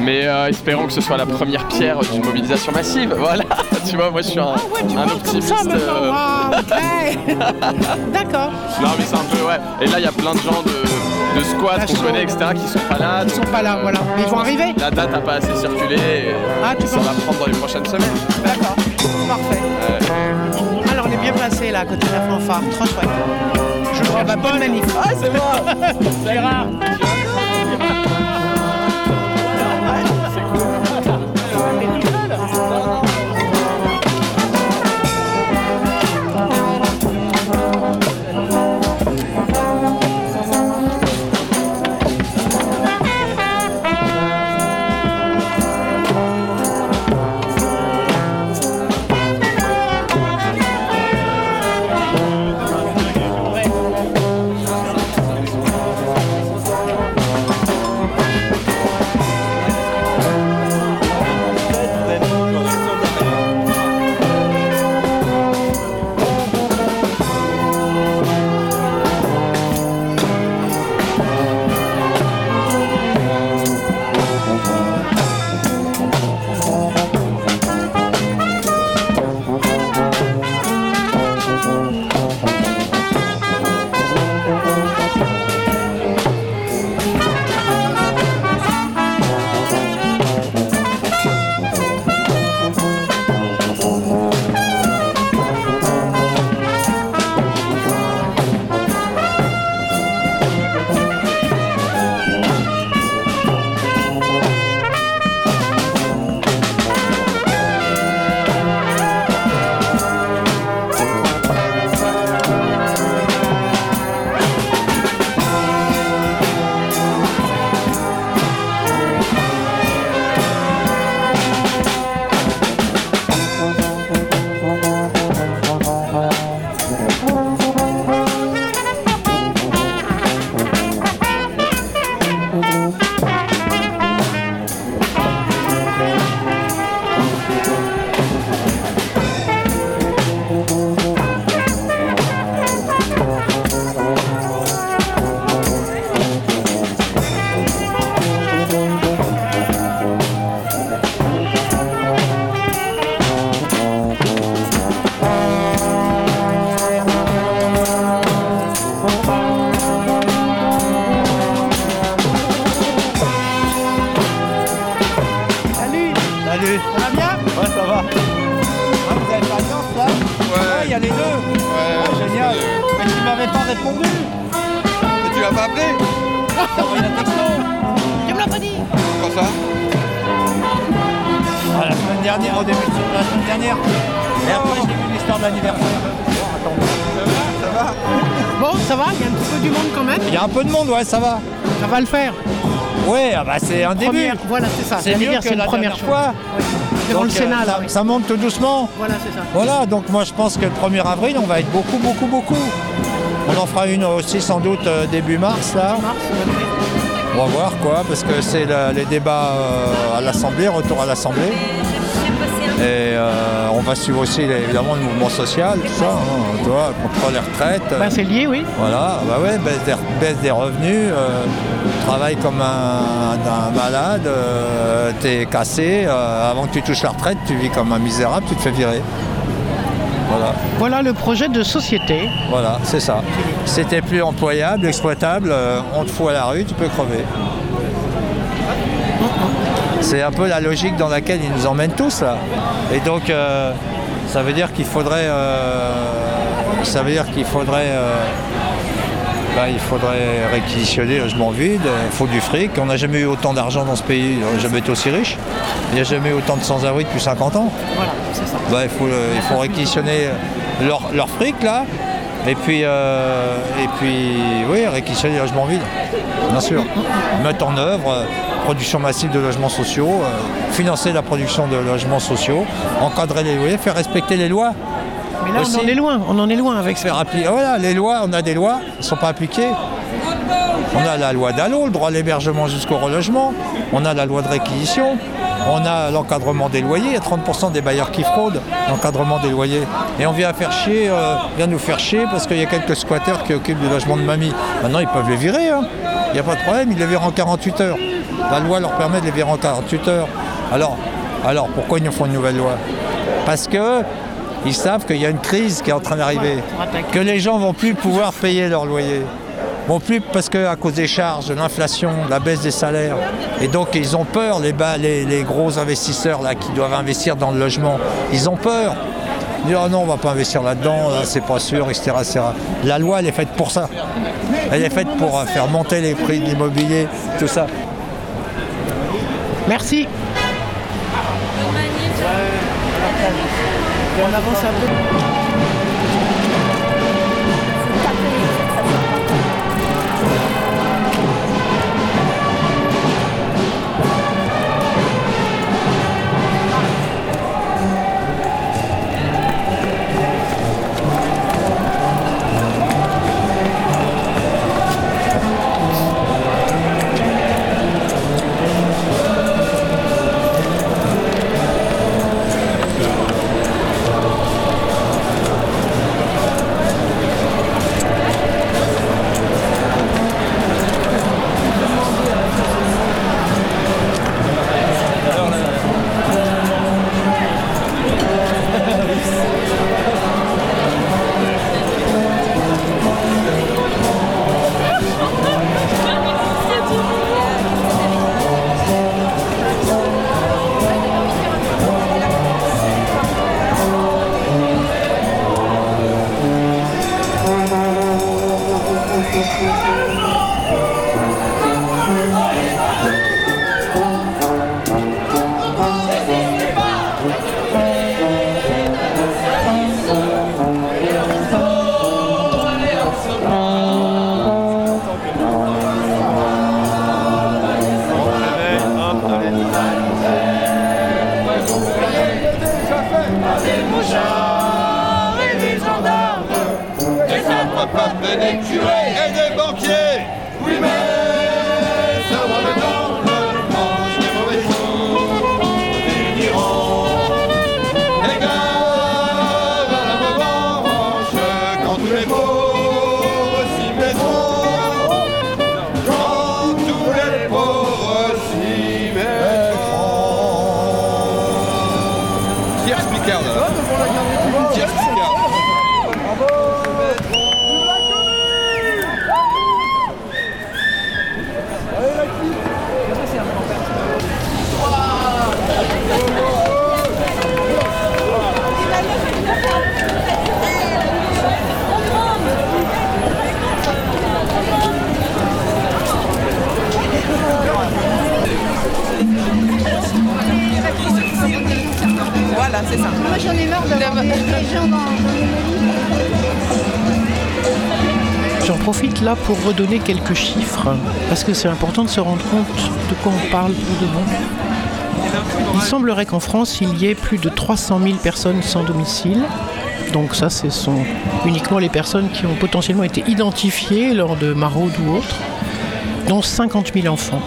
Mais euh, espérons que ce soit la première pierre d'une mobilisation massive. Voilà, [laughs] tu vois, moi je suis un, un optimiste. Euh, ok. [laughs] D'accord. Non, mais c'est un peu, ouais. Et là, il y a plein de gens de, de squats qu'on connaît, etc., qui sont pas là. Ils sont pas là, voilà. Mais ils vont arriver La date n'a pas assez circulé. et Ah, tu ça va prendre dans les prochaines semaines. D'accord. Parfait. Ouais. Alors on est bien placé là à côté de la fanfare, trop chouette. Je vois bah, bonne manif. Ah, c'est moi. [laughs] C'est ça va. Ça va le faire. Ouais, ah bah c'est un début. Première, voilà, c'est ça. C'est mieux dire, que c'est la première chose. fois. Devant Donc, le Sénat, euh, là. ça, oui. ça monte tout doucement. Voilà, c'est ça. Voilà, donc moi je pense que le 1er avril, on va être beaucoup, beaucoup, beaucoup. On en fera une aussi sans doute euh, début mars, là. On va voir quoi, parce que c'est le- les débats euh, à l'Assemblée, retour à l'Assemblée. Et euh, on va suivre aussi évidemment le mouvement social, tout ça, hein, tu vois, contre les retraites. Bah, c'est lié, oui. Voilà, bah ouais, baisse des, baisse des revenus, euh, travaille comme un, un malade, euh, t'es cassé, avant que tu touches la retraite, tu vis comme un misérable, tu te fais virer. Voilà, Voilà le projet de société. voilà, c'est ça. Si t'es plus employable, exploitable, on te fout à la rue, tu peux crever. C'est un peu la logique dans laquelle ils nous emmènent tous là. Et donc euh, ça veut dire qu'il faudrait euh, ça veut dire qu'il faudrait euh, bah, il faudrait réquisitionner les logements vides, il faut du fric. On n'a jamais eu autant d'argent dans ce pays, on n'a jamais été aussi riche. Il n'y a jamais eu autant de sans-abri depuis 50 ans. Voilà, c'est ça. Bah, il, faut, il faut réquisitionner leur, leur fric là. Et puis, euh, et puis, oui, réquisitionner les logements vides, bien sûr. Mettre en œuvre euh, production massive de logements sociaux, euh, financer la production de logements sociaux, encadrer les loyers, faire respecter les lois. Mais là, Aussi. on en est loin. On en est loin avec ça. Appli- Voilà, les lois, on a des lois, elles ne sont pas appliquées. On a la loi d'Allo, le droit à l'hébergement jusqu'au relogement. On a la loi de réquisition. On a l'encadrement des loyers. Il y a 30% des bailleurs qui fraudent l'encadrement des loyers. Et on vient faire chier, euh, vient nous faire chier parce qu'il y a quelques squatteurs qui occupent des logements de mamie. Maintenant, ils peuvent les virer. hein. Il n'y a pas de problème, ils les virent en 48 heures. La loi leur permet de les virer en 48 heures. Alors, alors pourquoi ils nous font une nouvelle loi? Parce que ils savent qu'il y a une crise qui est en train d'arriver, que les gens vont plus pouvoir payer leur loyer. Vont plus parce que à cause des charges, de l'inflation, de la baisse des salaires. Et donc ils ont peur, les, bas- les, les gros investisseurs là, qui doivent investir dans le logement, ils ont peur. Ils disent Ah non, on va pas investir là-dedans, là, c'est pas sûr, etc., etc. La loi, elle est faite pour ça. Elle est faite pour euh, faire monter les prix de l'immobilier, tout ça. Merci. Et on avance un peu. Des Moi j'en ai marre d'avoir des gens dans J'en profite là pour redonner quelques chiffres, parce que c'est important de se rendre compte de quoi on parle pour de bon. Il semblerait qu'en France, il y ait plus de 300 000 personnes sans domicile. Donc ça, ce sont uniquement les personnes qui ont potentiellement été identifiées lors de maraudes ou autres, dont 50 000 enfants.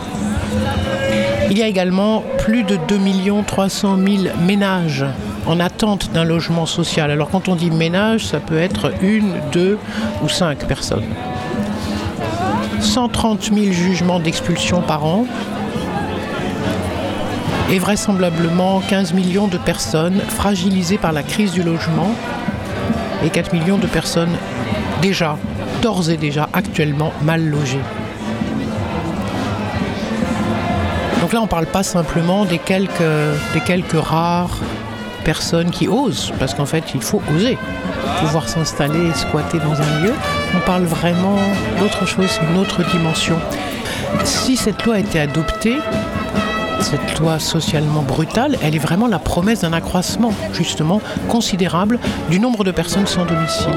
Il y a également plus de 2 300 000 ménages en attente d'un logement social. Alors quand on dit ménage, ça peut être une, deux ou cinq personnes. 130 000 jugements d'expulsion par an et vraisemblablement 15 millions de personnes fragilisées par la crise du logement et 4 millions de personnes déjà, d'ores et déjà actuellement mal logées. Donc là, on ne parle pas simplement des quelques, des quelques rares personnes qui osent, parce qu'en fait, il faut oser pouvoir s'installer et squatter dans un lieu. On parle vraiment d'autre chose, une autre dimension. Si cette loi a été adoptée, cette loi socialement brutale, elle est vraiment la promesse d'un accroissement, justement, considérable du nombre de personnes sans domicile.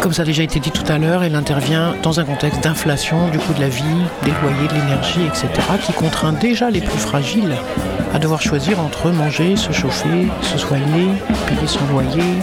Comme ça a déjà été dit tout à l'heure, elle intervient dans un contexte d'inflation du coût de la vie, des loyers, de l'énergie, etc., qui contraint déjà les plus fragiles à devoir choisir entre manger, se chauffer, se soigner, payer son loyer.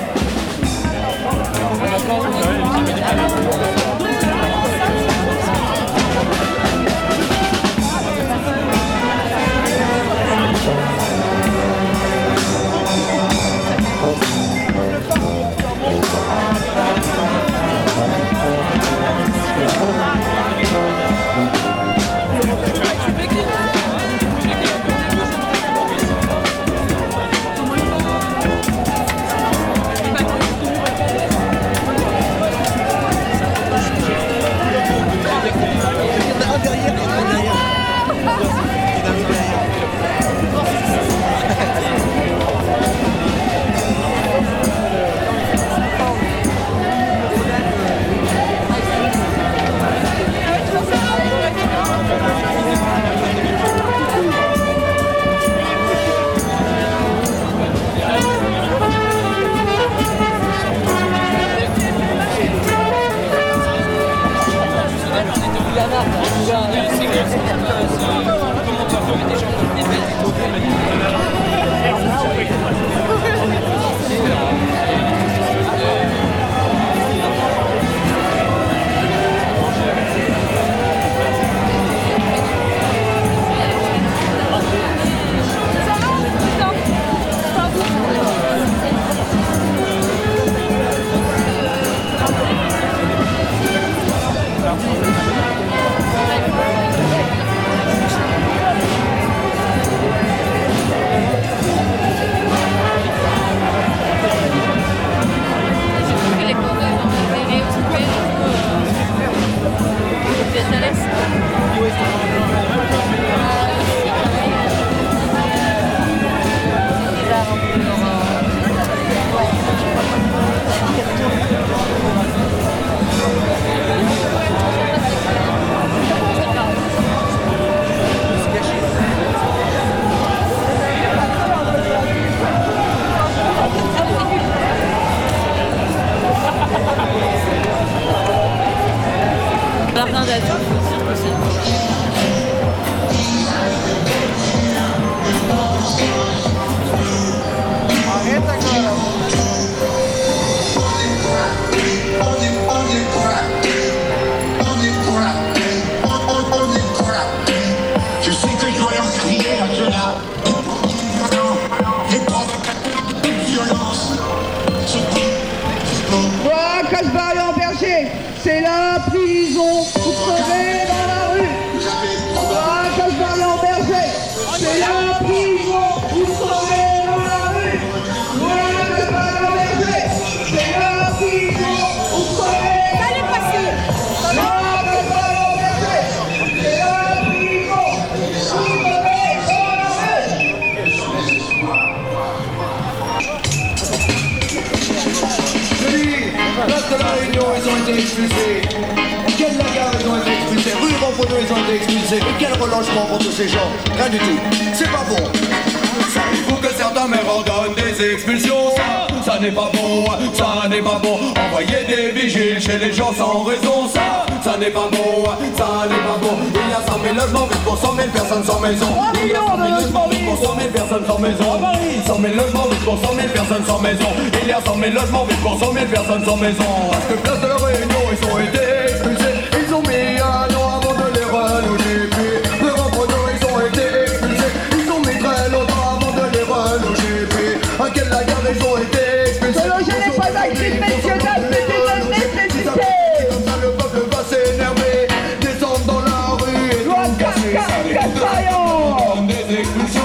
Comme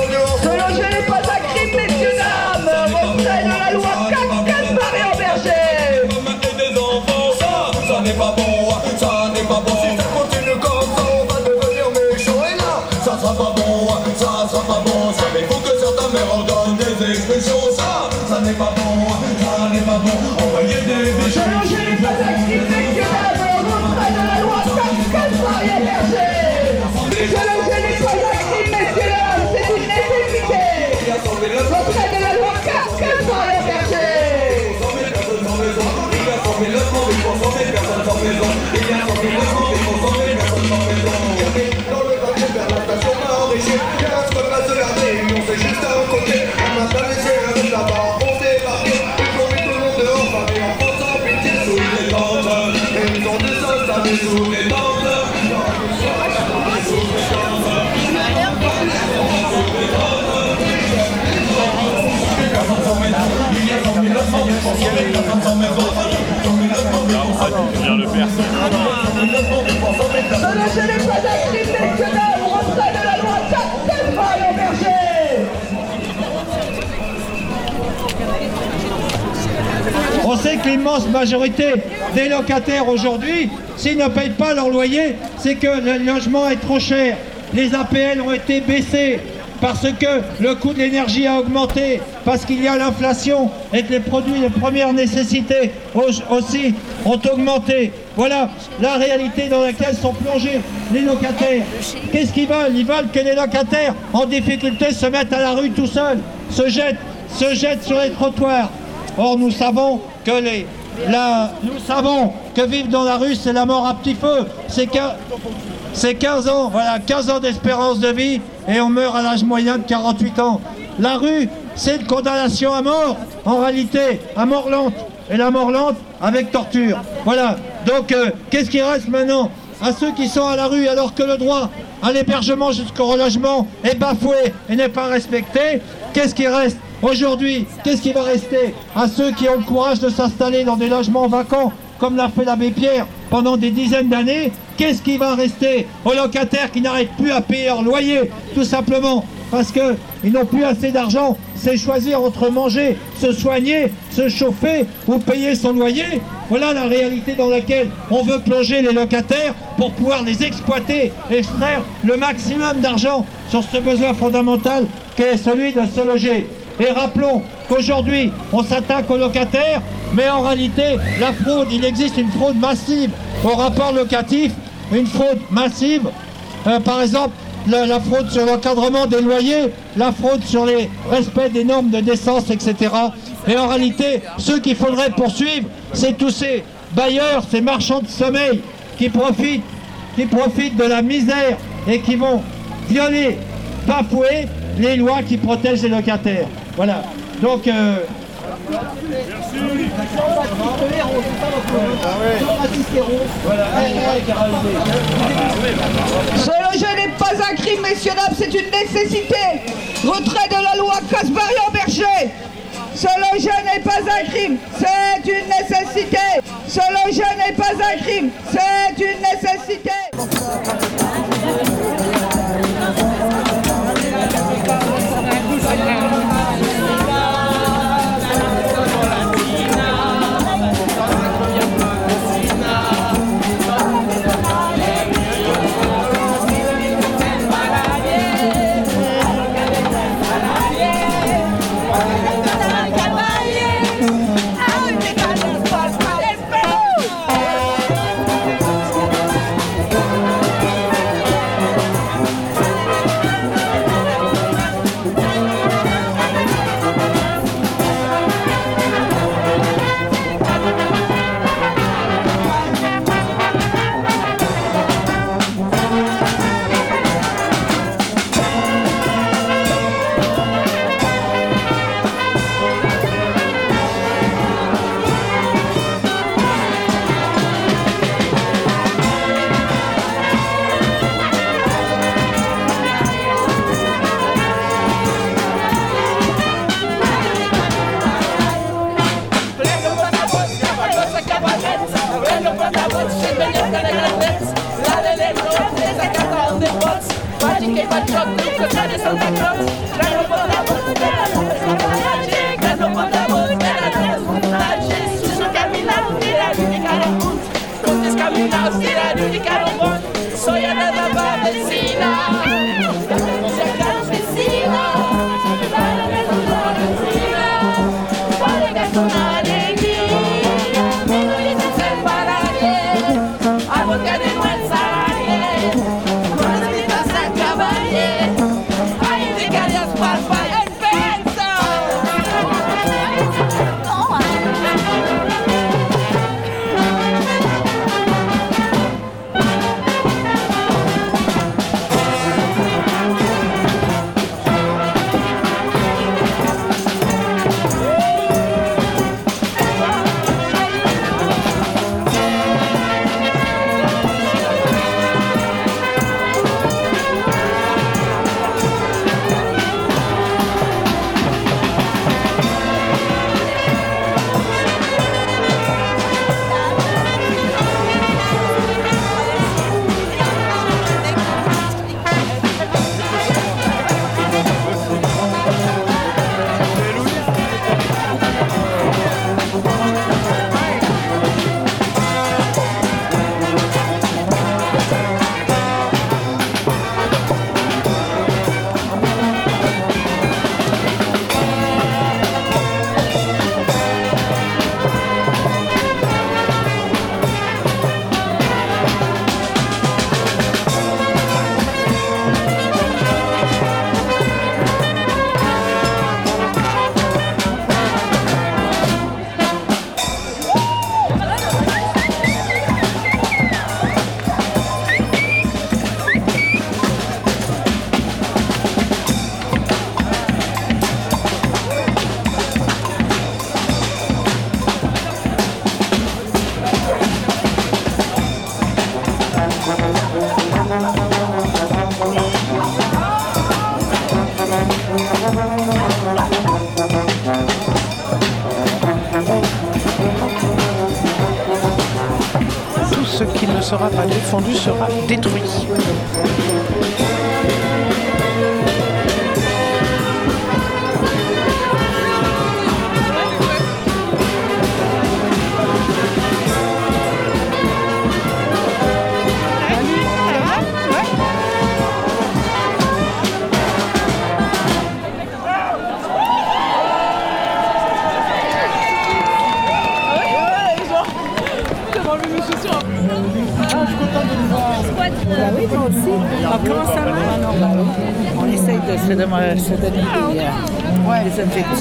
n'est pas bon, ça n'est pas bon. Des la loi, pas acquis, messieurs, dames. C'est une nécessité. Retrait de la loi, Caspaillon, Berger. C'est l'immense majorité des locataires aujourd'hui, s'ils ne payent pas leur loyer, c'est que le logement est trop cher. Les APL ont été baissés parce que le coût de l'énergie a augmenté, parce qu'il y a l'inflation et que les produits de première nécessité au- aussi ont augmenté. Voilà la réalité dans laquelle sont plongés les locataires. Qu'est-ce qu'ils veulent? Ils veulent que les locataires en difficulté se mettent à la rue tout seuls, se jettent, se jettent sur les trottoirs. Or, nous savons nous savons que vivre dans la rue, c'est la mort à petit feu. C'est 15 ans, voilà, 15 ans d'espérance de vie et on meurt à l'âge moyen de 48 ans. La rue, c'est une condamnation à mort, en réalité, à mort lente. Et la mort lente avec torture. Voilà. Donc, euh, qu'est-ce qui reste maintenant à ceux qui sont à la rue alors que le droit à l'hébergement jusqu'au relogement est bafoué et n'est pas respecté? Qu'est-ce qui reste aujourd'hui Qu'est-ce qui va rester à ceux qui ont le courage de s'installer dans des logements vacants comme l'a fait l'abbé Pierre pendant des dizaines d'années, qu'est-ce qui va rester aux locataires qui n'arrêtent plus à payer leur loyer, tout simplement parce qu'ils n'ont plus assez d'argent C'est choisir entre manger, se soigner, se chauffer ou payer son loyer. Voilà la réalité dans laquelle on veut plonger les locataires pour pouvoir les exploiter, extraire le maximum d'argent sur ce besoin fondamental qu'est celui de se loger. Et rappelons qu'aujourd'hui, on s'attaque aux locataires, mais en réalité, la fraude, il existe une fraude massive au rapport locatif, une fraude massive euh, par exemple, la, fraude sur l'encadrement des loyers, la fraude sur les respects des normes de décence, etc. Et en réalité, ceux qu'il faudrait poursuivre, c'est tous ces bailleurs, ces marchands de sommeil qui profitent, qui profitent de la misère et qui vont violer, bafouer les lois qui protègent les locataires. Voilà. Donc, euh, Se loger n'est pas un crime, messieurs dames, c'est une nécessité. Retrait de la loi Casbarian-Berger. Se loger n'est pas un crime, c'est une nécessité. Se loger n'est pas un crime, c'est une nécessité. de quem bateu tudo, eu sou de Santa Cruz. Mas não podemos esperar, essa vai a dica, não podemos esperar as vontades. Isso caminhar o tirado de caramuns, todos caminhar o a de caramuns. Sonha a nova vecina, chegar a piscina, para a mesma vecina, para gastar sera détruit.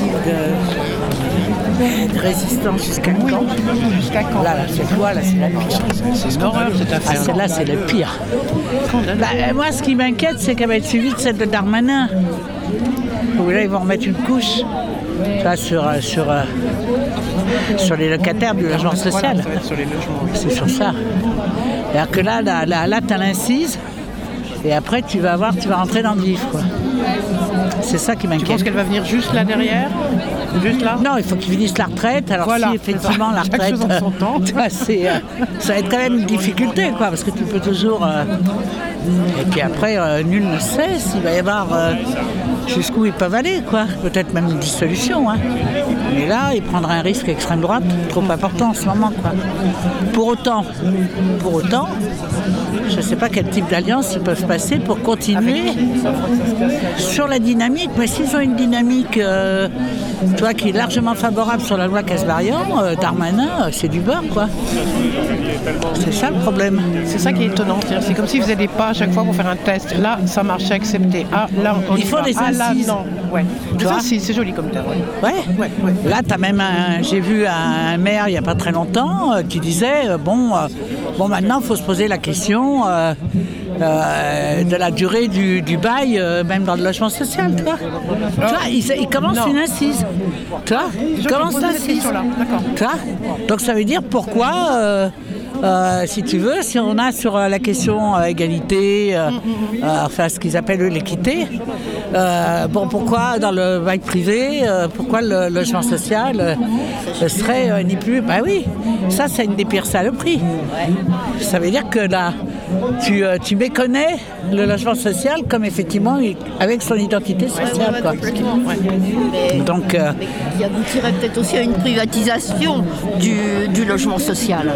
De, de résistance jusqu'à quand Jusqu'à quand Là, là c'est quoi Là, c'est la pire. C'est une horreur cette affaire. Ah, celle-là, c'est le pire. Bah, euh, moi, ce qui m'inquiète, c'est qu'elle va être suivie de celle de Darmanin. Où là, ils vont remettre une couche sur, euh, sur, euh, sur les locataires du logement social. C'est sur ça. C'est-à-dire que là, là, là, là tu as l'incise, et après, tu vas voir, tu vas rentrer dans le vif. quoi. C'est ça qui Tu m'inquiète. penses qu'elle va venir juste là derrière? Juste là? Non, il faut qu'ils finissent la retraite. Alors Voilà, si effectivement la retraite, chose en son temps. tu vois, [laughs] c'est, euh, ça va être quand même une difficulté, quoi, parce que tu peux toujours. euh, et puis après, euh, nul ne sait s'il va y avoir jusqu'où ils peuvent aller, quoi. Peut-être même une dissolution. Hein. Mais là, ils prendraient un risque extrême droite trop important en ce moment, quoi. Pour autant, pour autant, je ne sais pas quel type d'alliance ils peuvent passer pour continuer sur la dynamique. Mais s'ils ont une dynamique, euh, tu vois, qui est largement favorable sur la loi Casbarian, euh, Darmanin, euh, c'est du beurre, quoi. C'est ça le problème. C'est ça qui est étonnant. C'est comme s'ils faisaient des pas à chaque fois pour faire un test. Là, ça marchait accepté. Ah, là, on Il faut des Ah, là, non. Ouais. C'est joli comme terme. ouais. Ouais. Là, tu as même un- j'ai vu un maire il n'y a pas très longtemps euh, qui disait euh, bon, bon, maintenant, il faut se poser la question euh, de la durée du, du bail, euh, même dans le logement social. Tu vois, tu vois Non. une incise. Tu vois Il gens qui commence posent cette l'incise. question-là, d'accord. Tu vois Donc, ça veut dire pourquoi. euh, si tu veux, si on a sur la question égalité, euh, euh, enfin ce qu'ils appellent l'équité, bon pourquoi dans le bail privé, pourquoi le logement social serait ni plus, bah oui, ça c'est une des pires saloperies. Ça veut dire que là, tu, euh, tu méconnais? Le logement social comme effectivement avec son identité sociale. quoi. Donc, euh, Il aboutirait peut-être aussi à une privatisation du, du logement social.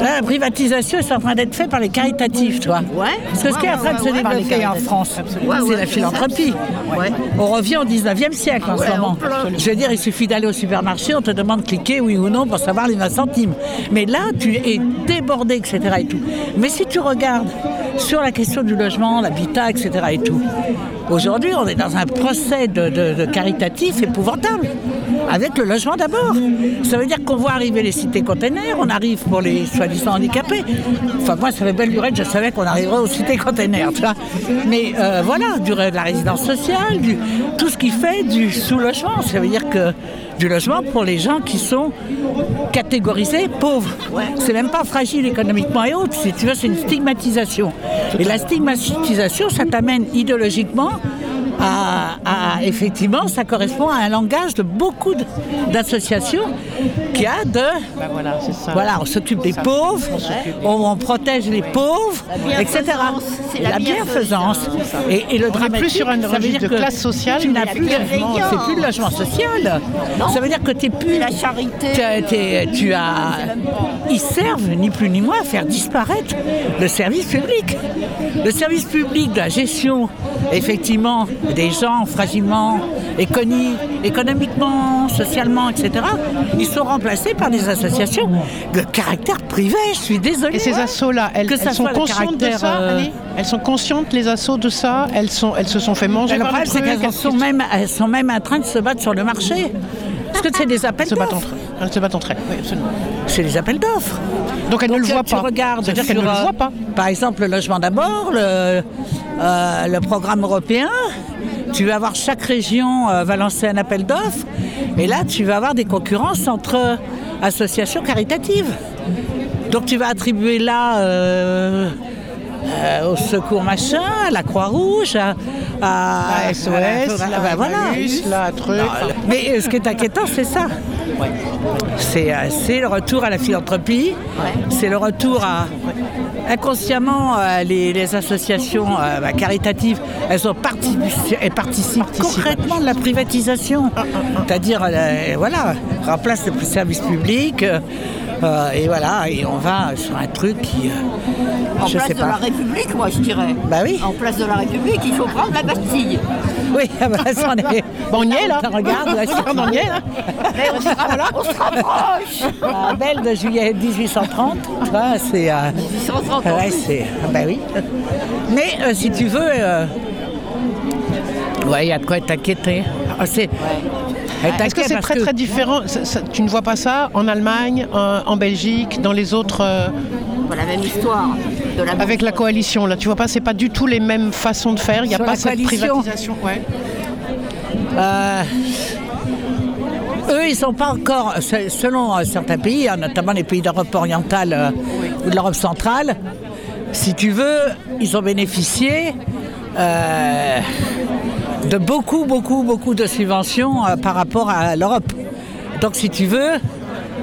Là, la privatisation est en train d'être faite par les caritatifs, toi. Ouais. Parce que ce qui est en train de se développer en France, c'est la philanthropie. Ouais. On revient au 19e siècle en ce moment. Je veux dire, il suffit d'aller au supermarché, on te demande de cliquer oui ou non pour savoir les 20 centimes. Mais là, tu es débordé, etc. Et tout. Mais si tu regardes sur la question du logement, l'habitat, etc. et tout, aujourd'hui, on est dans un procès de, de- de caritatif épouvantable. Avec le logement d'abord. Ça veut dire qu'on voit arriver les cités containers, on arrive pour les soi-disant handicapés. Enfin, moi, ça fait belle lurette, je savais qu'on arriverait aux cités containers. Mais euh, voilà, du, de la résidence sociale, du- tout ce qui fait du sous-logement. Ça veut dire que du logement pour les gens qui sont catégorisés pauvres. C'est même pas fragile économiquement et autres. Si tu veux, c'est une stigmatisation. Et la stigmatisation, ça t'amène idéologiquement à, à- effectivement, ça correspond à un langage de beaucoup d'associations qui a de Bah voilà, c'est ça. voilà, on s'occupe des pauvres, on, on protège les pauvres, etc. la bienfaisance. Et, et le dramatique, plus sur un ça veut dire de que classe sociale, Tu n'as plus, plus le logement social. Ça veut dire que t'es plus La charité. tu as, ils servent ni plus ni moins à faire disparaître le service public. Le service public de la gestion, effectivement, des gens fragilement économiquement, socialement, etc. Ils sont remplacés par des associations de caractère privé. Je suis désolée. Et ces assos-là, elles, sont conscientes de ça, euh, Elles sont conscientes, les assos, de ça? Elles, sont, elles se sont fait manger par elles- sont, même, elles sont même en train de se battre sur le marché. Parce que c'est des appels Elles se battent d'offres. entre elles. Se battent entre elles, oui, absolument. C'est des appels d'offres. Donc elles ne le voient pas. C'est-à-dire qu'elles ne le euh, voient pas. Par exemple, le logement d'abord, le, euh, le programme européen. Tu vas avoir chaque région euh, va lancer un appel d'offres. Et là, tu vas avoir des concurrences entre associations caritatives. Donc tu vas attribuer là euh, au secours machin, à la Croix-Rouge, à, SOS, à la ben voilà. Truc. Non, Mais euh, ce qui est inquiétant, c'est ça. C'est, euh, c'est le retour à la philanthropie, c'est le retour à... Inconsciemment, euh, les, les associations euh, bah, caritatives, elles, ont partici- elles participent concrètement de la privatisation. C'est-à-dire, voilà, remplace le service public, euh, Euh, et voilà, et on va sur un truc qui. euh, En je place sais de pas. la République, moi je dirais. Bah oui. En place de la République, il faut prendre la Bastille. Oui, ah bah, ça, on est. [laughs] Bon, on y est là. Regarde, là, on y est là. Mais on, se ra- on se rapproche. La [laughs] belle de juillet 1830, tu vois, c'est. euh, 1830, en ouais, c'est. ah Bah oui. Mais euh, si tu veux. euh, Ouais, il y a de quoi être inquiété. Est-ce que c'est très très différent? Ça- ça- Tu ne vois pas ça en Allemagne, en, en Belgique, dans les autres. euh, la même histoire. De la avec la coalition, là, tu vois pas, c'est pas du tout les mêmes façons de faire? Il n'y a Sur pas cette coalition. privatisation. Ouais. Euh, eux, ils sont pas encore, se- selon euh, certains pays, hein, notamment les pays d'Europe orientale euh, ou de l'Europe centrale, si tu veux, ils ont bénéficié euh, de beaucoup, beaucoup, beaucoup de subventions euh, par rapport à l'Europe. Donc, si tu veux,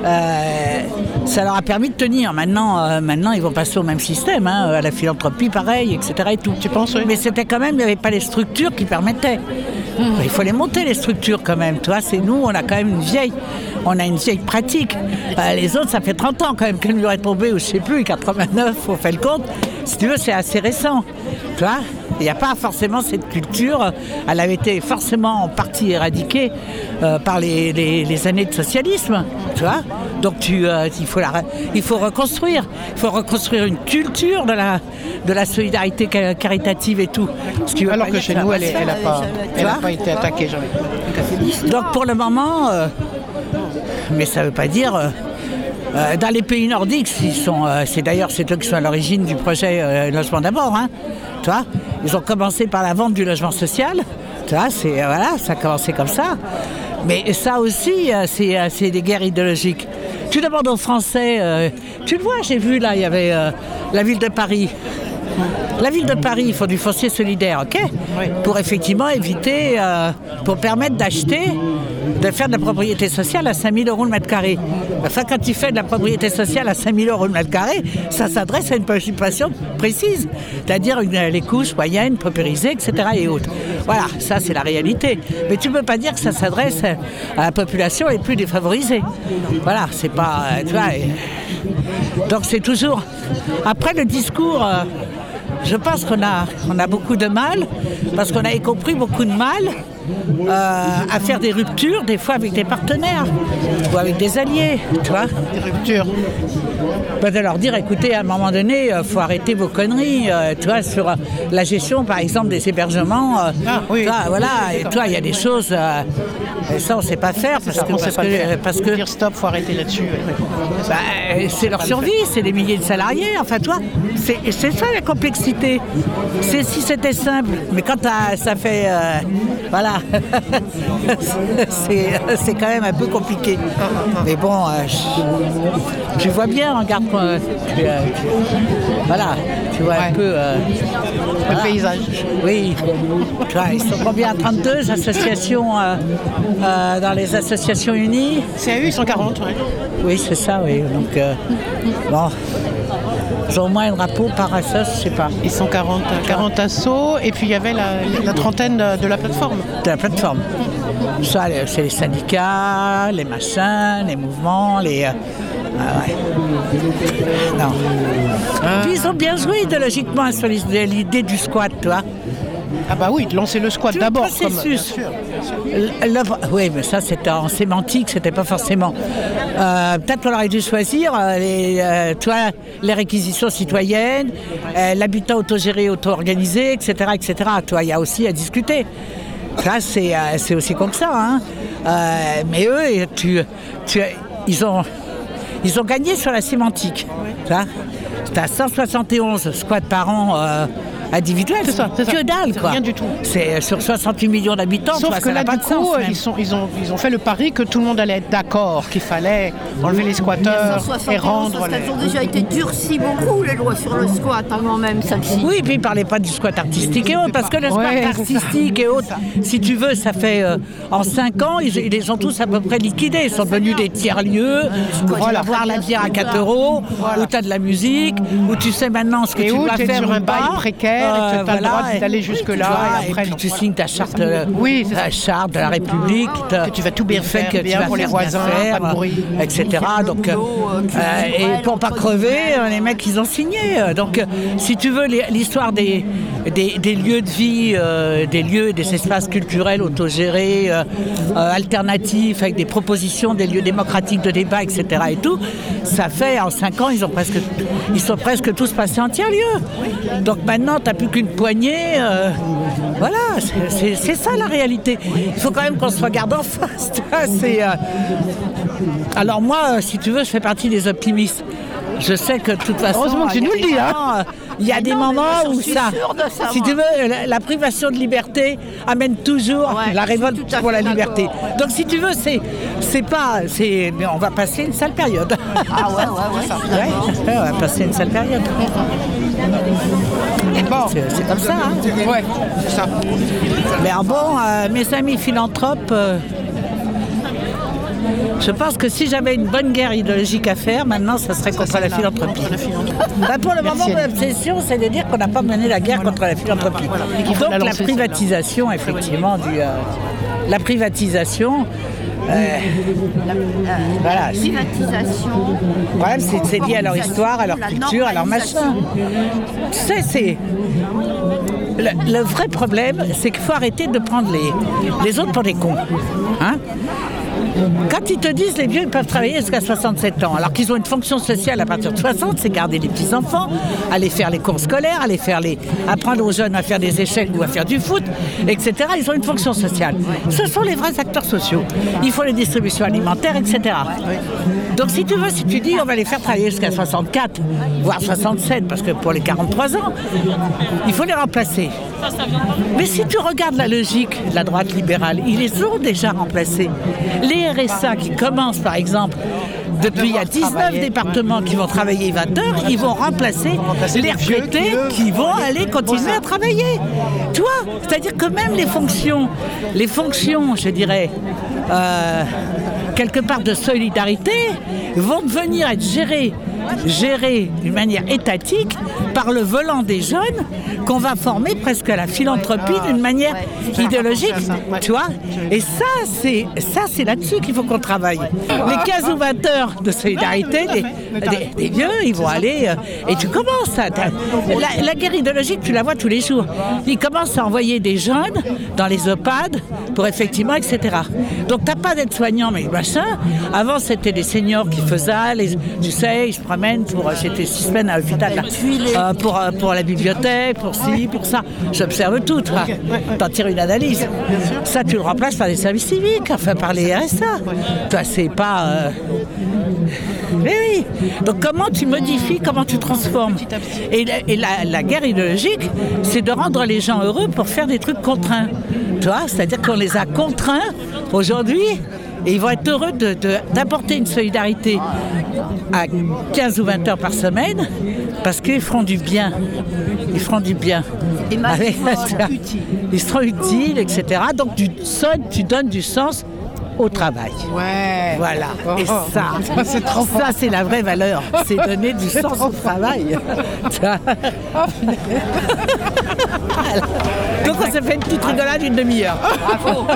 euh, ça leur a permis de tenir. Maintenant, euh, maintenant ils vont passer au même système, hein, à la philanthropie, pareil, etc. Et tout. Tu penses Mais c'était quand même, il n'y avait pas les structures qui permettaient. Il faut les monter les structures quand même. Tu vois, c'est nous, on a quand même une vieille, on a une vieille pratique. Euh, les autres, ça fait 30 ans quand même que le mur est tombé, ou je sais plus, 89, faut faire le compte. Si tu veux, c'est assez récent. Tu vois? Il n'y a pas forcément cette culture. Elle avait été forcément en partie éradiquée euh, par les, les- les années de socialisme, tu vois. Donc tu, euh, il, faut la, il faut reconstruire. Il faut reconstruire une culture de la, de la solidarité ca- caritative et tout. Ce qui veut Alors que chez nous, elle n'a pas, elle a pas été attaquée jamais. donc pour le moment, euh, mais ça ne veut pas dire. euh, euh, dans les pays nordiques, ils sont, euh, c'est d'ailleurs c'est eux qui sont à l'origine du projet euh, Logement d'abord. Hein, tu vois Ils ont commencé par la vente du logement social. Vois, c'est, euh, voilà, ça a commencé comme ça. Mais ça aussi, euh, c'est, euh, c'est des guerres idéologiques. Tu demandes aux Français, tu le vois, j'ai vu là, il y avait la ville de Paris. La ville de Paris, il faut du foncier solidaire, ok Pour effectivement éviter, euh, pour permettre d'acheter, de faire de la propriété sociale à 5000 euros le mètre carré. Enfin, quand tu fais de la propriété sociale à 5000 euros le mètre carré, ça s'adresse à une population précise, c'est-à-dire les couches moyennes, paupérisées, etc. et autres. Voilà, ça c'est la réalité. Mais tu ne peux pas dire que ça s'adresse à la population les plus défavorisée. Voilà, c'est pas. euh, Tu vois, et- donc c'est toujours. Après le discours. euh, je pense qu'on a, beaucoup de mal, parce qu'on a y compris beaucoup de mal à faire des ruptures, des fois avec des partenaires ou avec des alliés, tu vois. Des ruptures Bah, de leur dire, écoutez, à un moment donné, il faut arrêter vos conneries, euh, tu vois, sur euh, la gestion, par exemple, des hébergements. euh, tu vois, voilà, et toi, il y a des choses, euh, et ça, on ne sait pas faire, parce ça, que, on sait parce pas le que, faire. parce que Dire stop, faut arrêter là-dessus. bah, euh, c'est leur survie, c'est des milliers de salariés. Enfin, toi, c'est c'est ça la complexité. C'est si c'était simple, mais quand ça fait, euh, voilà, [laughs] c'est c'est quand même un peu compliqué. Mais bon, euh, je- tu vois bien, regarde, quoi, tu, euh, voilà, tu vois un peu euh, voilà. paysage. Oui, ils sont combien 32 associations euh, euh, dans les associations unies? CAU, ils sont 40, ouais. Oui, c'est ça, oui. Donc, bon, ils ont au moins un drapeau par assos, je sais pas. Ils sont 40, 40 assos, et puis il y avait la, la trentaine de, la plateforme. De la plateforme. Ça, c'est les syndicats, les machins, les mouvements, les. euh, ah ouais. Non. Puis ils ont bien joué idéologiquement sur l'idée du squat, tu vois. Ah bah oui, de lancer le squat d'abord. processus. comme- bien sûr. L- l'œuvre- oui, mais ça c'était en sémantique, c'était pas forcément. Euh, Peut-être qu'on aurait dû choisir euh, les, euh, tu vois, les réquisitions citoyennes, euh, l'habitat autogéré, auto-organisé, etc., etc. Tu vois, il y a aussi à discuter. Ça, c'est c'est aussi comme ça. hein. Mais eux, tu, tu, ils, ont, ils ont gagné sur la sémantique. Tu vois T'as 171 squats par an euh, individuels. C'est ça, c'est ça. Que dalle, C'est quoi. rien du tout. C'est euh, sur 68 millions d'habitants. Sauf que ça là, n'a pas du de sens, coup, même. ils, sont, ils, ont, ils ont fait le pari que tout le monde allait être d'accord, qu'il fallait enlever les squatteurs et 171, rendre les... qu'elles ont déjà été durcies beaucoup, les lois sur le squat, avant même celle-ci. Oui, puis il ne parlait pas du squat artistique et autres, parce que le squat Ouais, artistique et [laughs] autres, si tu veux, ça fait euh, en 5 ans, ils, ils les ont tous à peu près liquidés. Ils sont devenus des tiers-lieux, où tu vas boire la bière à 4 euros, où tu as de la musique, où tu sais maintenant ce que Et tu où dois faire sur ou un bail précaire, faire, et que t'as le droit et- d'aller jusque-là, tu et après, puis non, tu voilà. signes ta charte, euh, Oui, ta charte de la République, Que tu vas tout bien faire, que tu bien vas pour les voisins, faire, pas de bruit. etc. Donc, euh, euh, et pour pas crever, euh, les mecs, ils ont signé. Euh, Donc, euh, si tu veux, l'histoire des, des, des lieux de vie, euh, des lieux, des espaces culturels autogérés, euh, euh, alternatifs, avec des propositions, des lieux démocratiques de débat, etc. et tout, ça fait en cinq ans, ils, ont presque, ils sont presque tous passés en tiers-lieu. Donc maintenant, tu n'as plus qu'une poignée. euh, voilà, c'est- ça la réalité. Il faut quand même qu'on se regarde en face. euh, Alors moi, euh, si tu veux, je fais partie des optimistes. Je sais que de toute façon, Heureusement que tu il y a nous le des dis, hein. moments, Il y a des moments où ça, si tu veux, la, la privation de liberté amène toujours la révolte pour la liberté. Donc si tu veux, c'est, c'est pas, c'est, mais on va passer une sale période. Ah ouais, ouais, ouais. [laughs] Ouais, on va passer une sale période. C'est, c'est comme ça. Hein. Ouais, c'est ça. Mais ah bon, euh, mes amis philanthropes, euh, je pense que si j'avais une bonne guerre idéologique à faire, maintenant, ça serait contre la philanthropie. Bah, pour le moment, mon obsession, c'est de dire qu'on n'a pas mené la guerre contre la philanthropie. Donc la privatisation, effectivement, du, euh, la privatisation. euh, voilà, c'est- Privatisation. le problème, c'est c'est lié à leur histoire, à leur culture, à leur machin. Tu sais, c'est. Le, le vrai problème, c'est qu'il faut arrêter de prendre les, les autres pour des cons. Hein quand ils te disent les vieux ils peuvent travailler jusqu'à 67 ans, alors qu'ils ont une fonction sociale à partir de 60, c'est garder les petits-enfants, aller faire les cours scolaires, aller faire les, apprendre aux jeunes à faire des échecs ou à faire du foot, etc. Ils ont une fonction sociale. Ce sont les vrais acteurs sociaux. Il faut les distributions alimentaires, etc. Donc si tu veux, si tu dis on va les faire travailler jusqu'à 64, voire 67, parce que pour les 43 ans, il faut les remplacer. Mais si tu regardes la logique de la droite libérale, ils les ont déjà remplacés. Les RSA qui commencent par exemple, depuis il y a 19 départements qui vont travailler 20 heures, ils vont remplacer les retraités qui vont aller continuer à travailler. Tu vois C'est-à-dire que même les fonctions, les fonctions, je dirais, euh, quelque part de solidarité, vont devenir être gérées gérées d'une manière étatique par le volant des jeunes qu'on va former presque à la philanthropie d'une manière idéologique, tu vois Et ça, c'est ça, c'est là-dessus qu'il faut qu'on travaille. Les 15 ou 20 heures de solidarité des, des- des vieux, ils vont aller euh, et tu commences à la, la guerre idéologique, tu la vois tous les jours. Ils commencent à envoyer des jeunes dans les EHPAD pour effectivement, etc. Donc t'as pas d'aide soignant, mais machin. Avant, c'était des seniors qui faisaient, les, tu sais, ils se promènent pour. euh, J'étais six semaines à l'hôpital euh, pour, euh, pour la bibliothèque, pour ci, pour ça. J'observe tout, toi. T'en tires une analyse. Ça, tu le remplaces par les services civiques, enfin par les RSA. Toi, c'est pas. euh, mais oui. Donc comment tu modifies, comment tu transformes Et, la, et la- la guerre idéologique, c'est de rendre les gens heureux pour faire des trucs contraints. Tu vois, c'est-à-dire qu'on les a contraints aujourd'hui. Et ils vont être heureux d'apporter une solidarité à 15 ou 20 heures par semaine parce qu'ils feront du bien. Ils feront du bien. Et Avec-. [laughs] Ils seront utiles, etc. Donc tu, sonnes, tu donnes du sens au travail. Ouais. Voilà. Et Oh, ça, [laughs] ça, c'est trop ça c'est la vraie valeur. C'est donner du [laughs] sens au travail. Donc on s'est fait une petite rigolade d'une demi-heure. Bravo.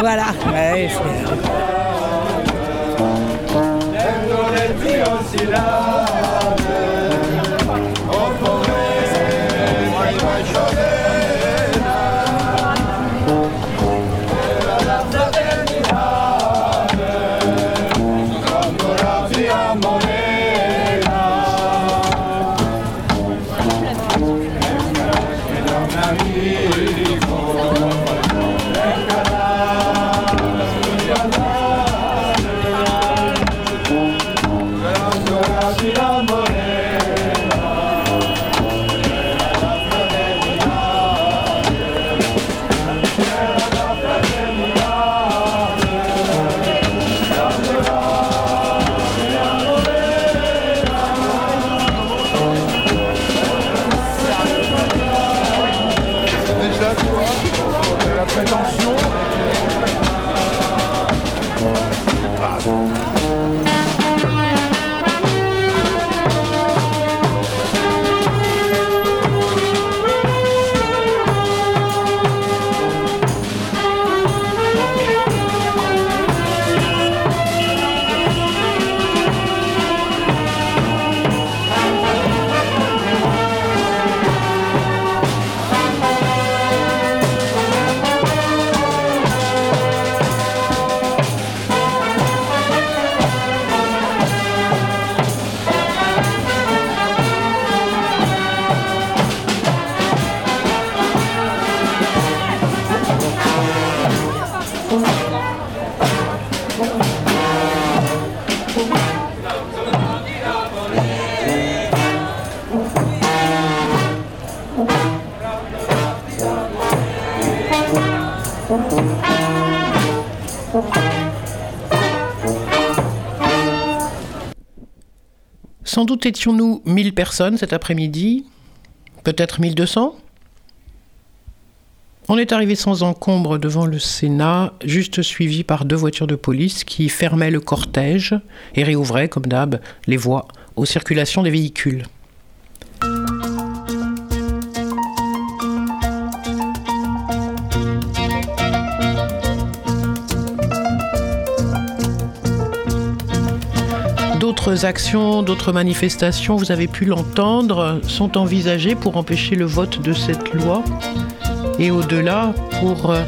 voilà. Ouais, Sans doute étions-nous 1000 personnes cet après-midi, peut-être 1200 on est arrivé sans encombre devant le Sénat, juste suivi par deux voitures de police qui fermaient le cortège et réouvraient, comme d'hab, les voies aux circulations des véhicules. D'autres actions, d'autres manifestations, vous avez pu l'entendre, sont envisagées pour empêcher le vote de cette loi et au-delà pour euh,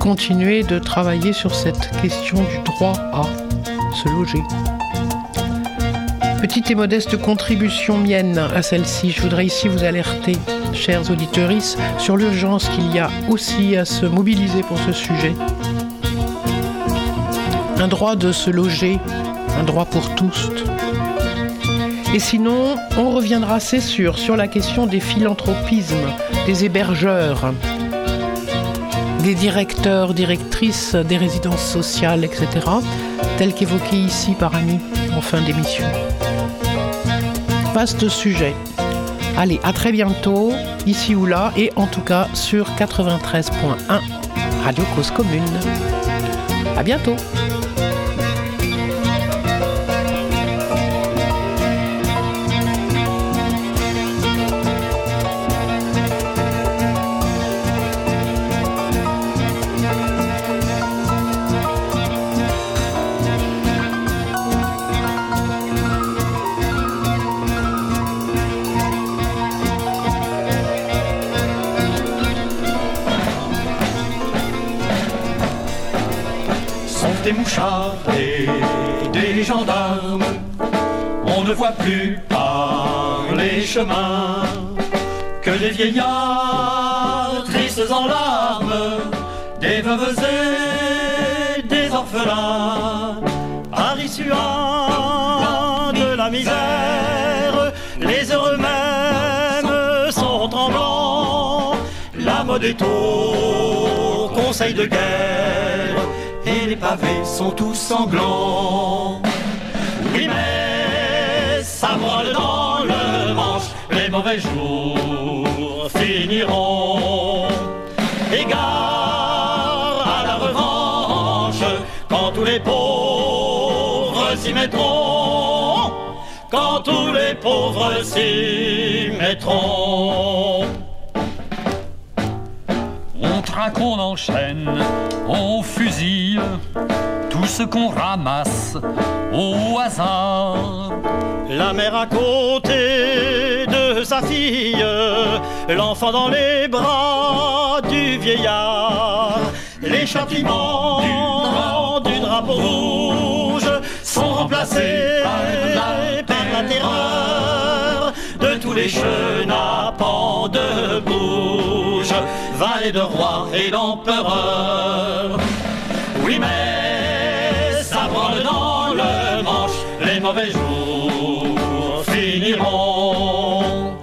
continuer de travailler sur cette question du droit à se loger. Petite et modeste contribution mienne à celle-ci, je voudrais ici vous alerter, chers auditeurs, sur l'urgence qu'il y a aussi à se mobiliser pour ce sujet. Un droit de se loger, un droit pour tous. Et sinon, on reviendra, c'est sûr, sur la question des philanthropismes, des hébergeurs, des directeurs, directrices des résidences sociales, etc., tel qu'évoqué ici par Annie en fin d'émission. Vaste sujet. Allez, à très bientôt, ici ou là, et en tout cas sur 93.1 Radio Cause Commune. À bientôt. Plus par les chemins que des vieillards tristes en larmes, des veuves et des orphelins, Paris suant de la misère, les heureux mêmes sont tremblants, la mode est au conseil de guerre et les pavés sont tous sanglants. Mauvais jours finiront. Égard à la revanche, quand tous les pauvres s'y mettront, quand tous les pauvres s'y mettront. On traque, on enchaîne, on fusille ce qu'on ramasse au hasard. La mère à côté de sa fille, l'enfant dans les bras du vieillard. Les châtiments du drapeau rouge sont remplacés par la terreur de tous les chenapans de bouge, valet de roi et d'empereur. Oui, mais mauvais jours finiront.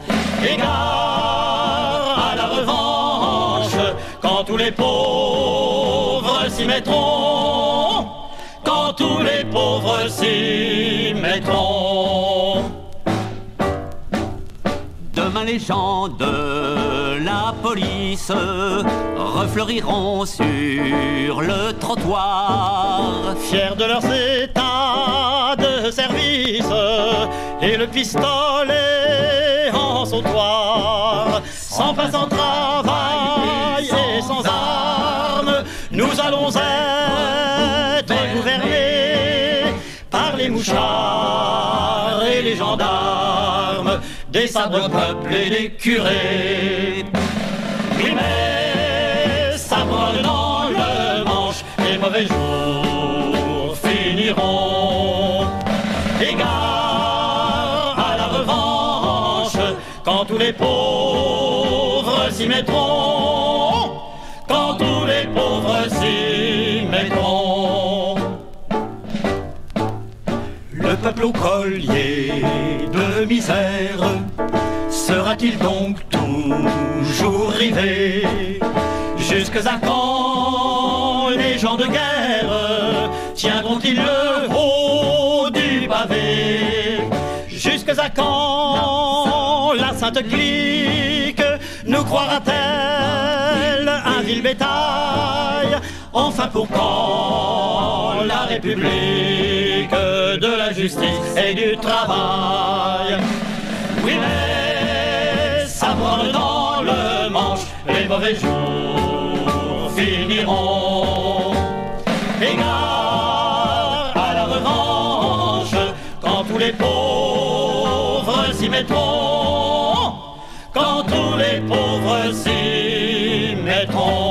Égard à la revanche, quand tous les pauvres s'y mettront, quand tous les pauvres s'y mettront. Demain les gens de la police refleuriront sur le trottoir. Fiers de leurs états service et le pistolet en sautoir. Sans pain, sans travail et sans armes, nous allons être gouvernés par les mouchards et les gendarmes, des sabres peuple et des curés. Ça brûle dans le manche, les mauvais jours finiront. Égard à la revanche, quand tous les pauvres s'y mettront, quand tous les pauvres s'y mettront. Le peuple au collier de misère sera-t-il donc toujours rivé Jusque à quand les gens de guerre tiendront-ils le À quand la sainte clique nous croira-t-elle un vil bétail? Enfin pour quand la République de la justice et du travail? Oui mais ça branle dans le manche, les mauvais jours finiront. Quand tous les pauvres s'y mettront.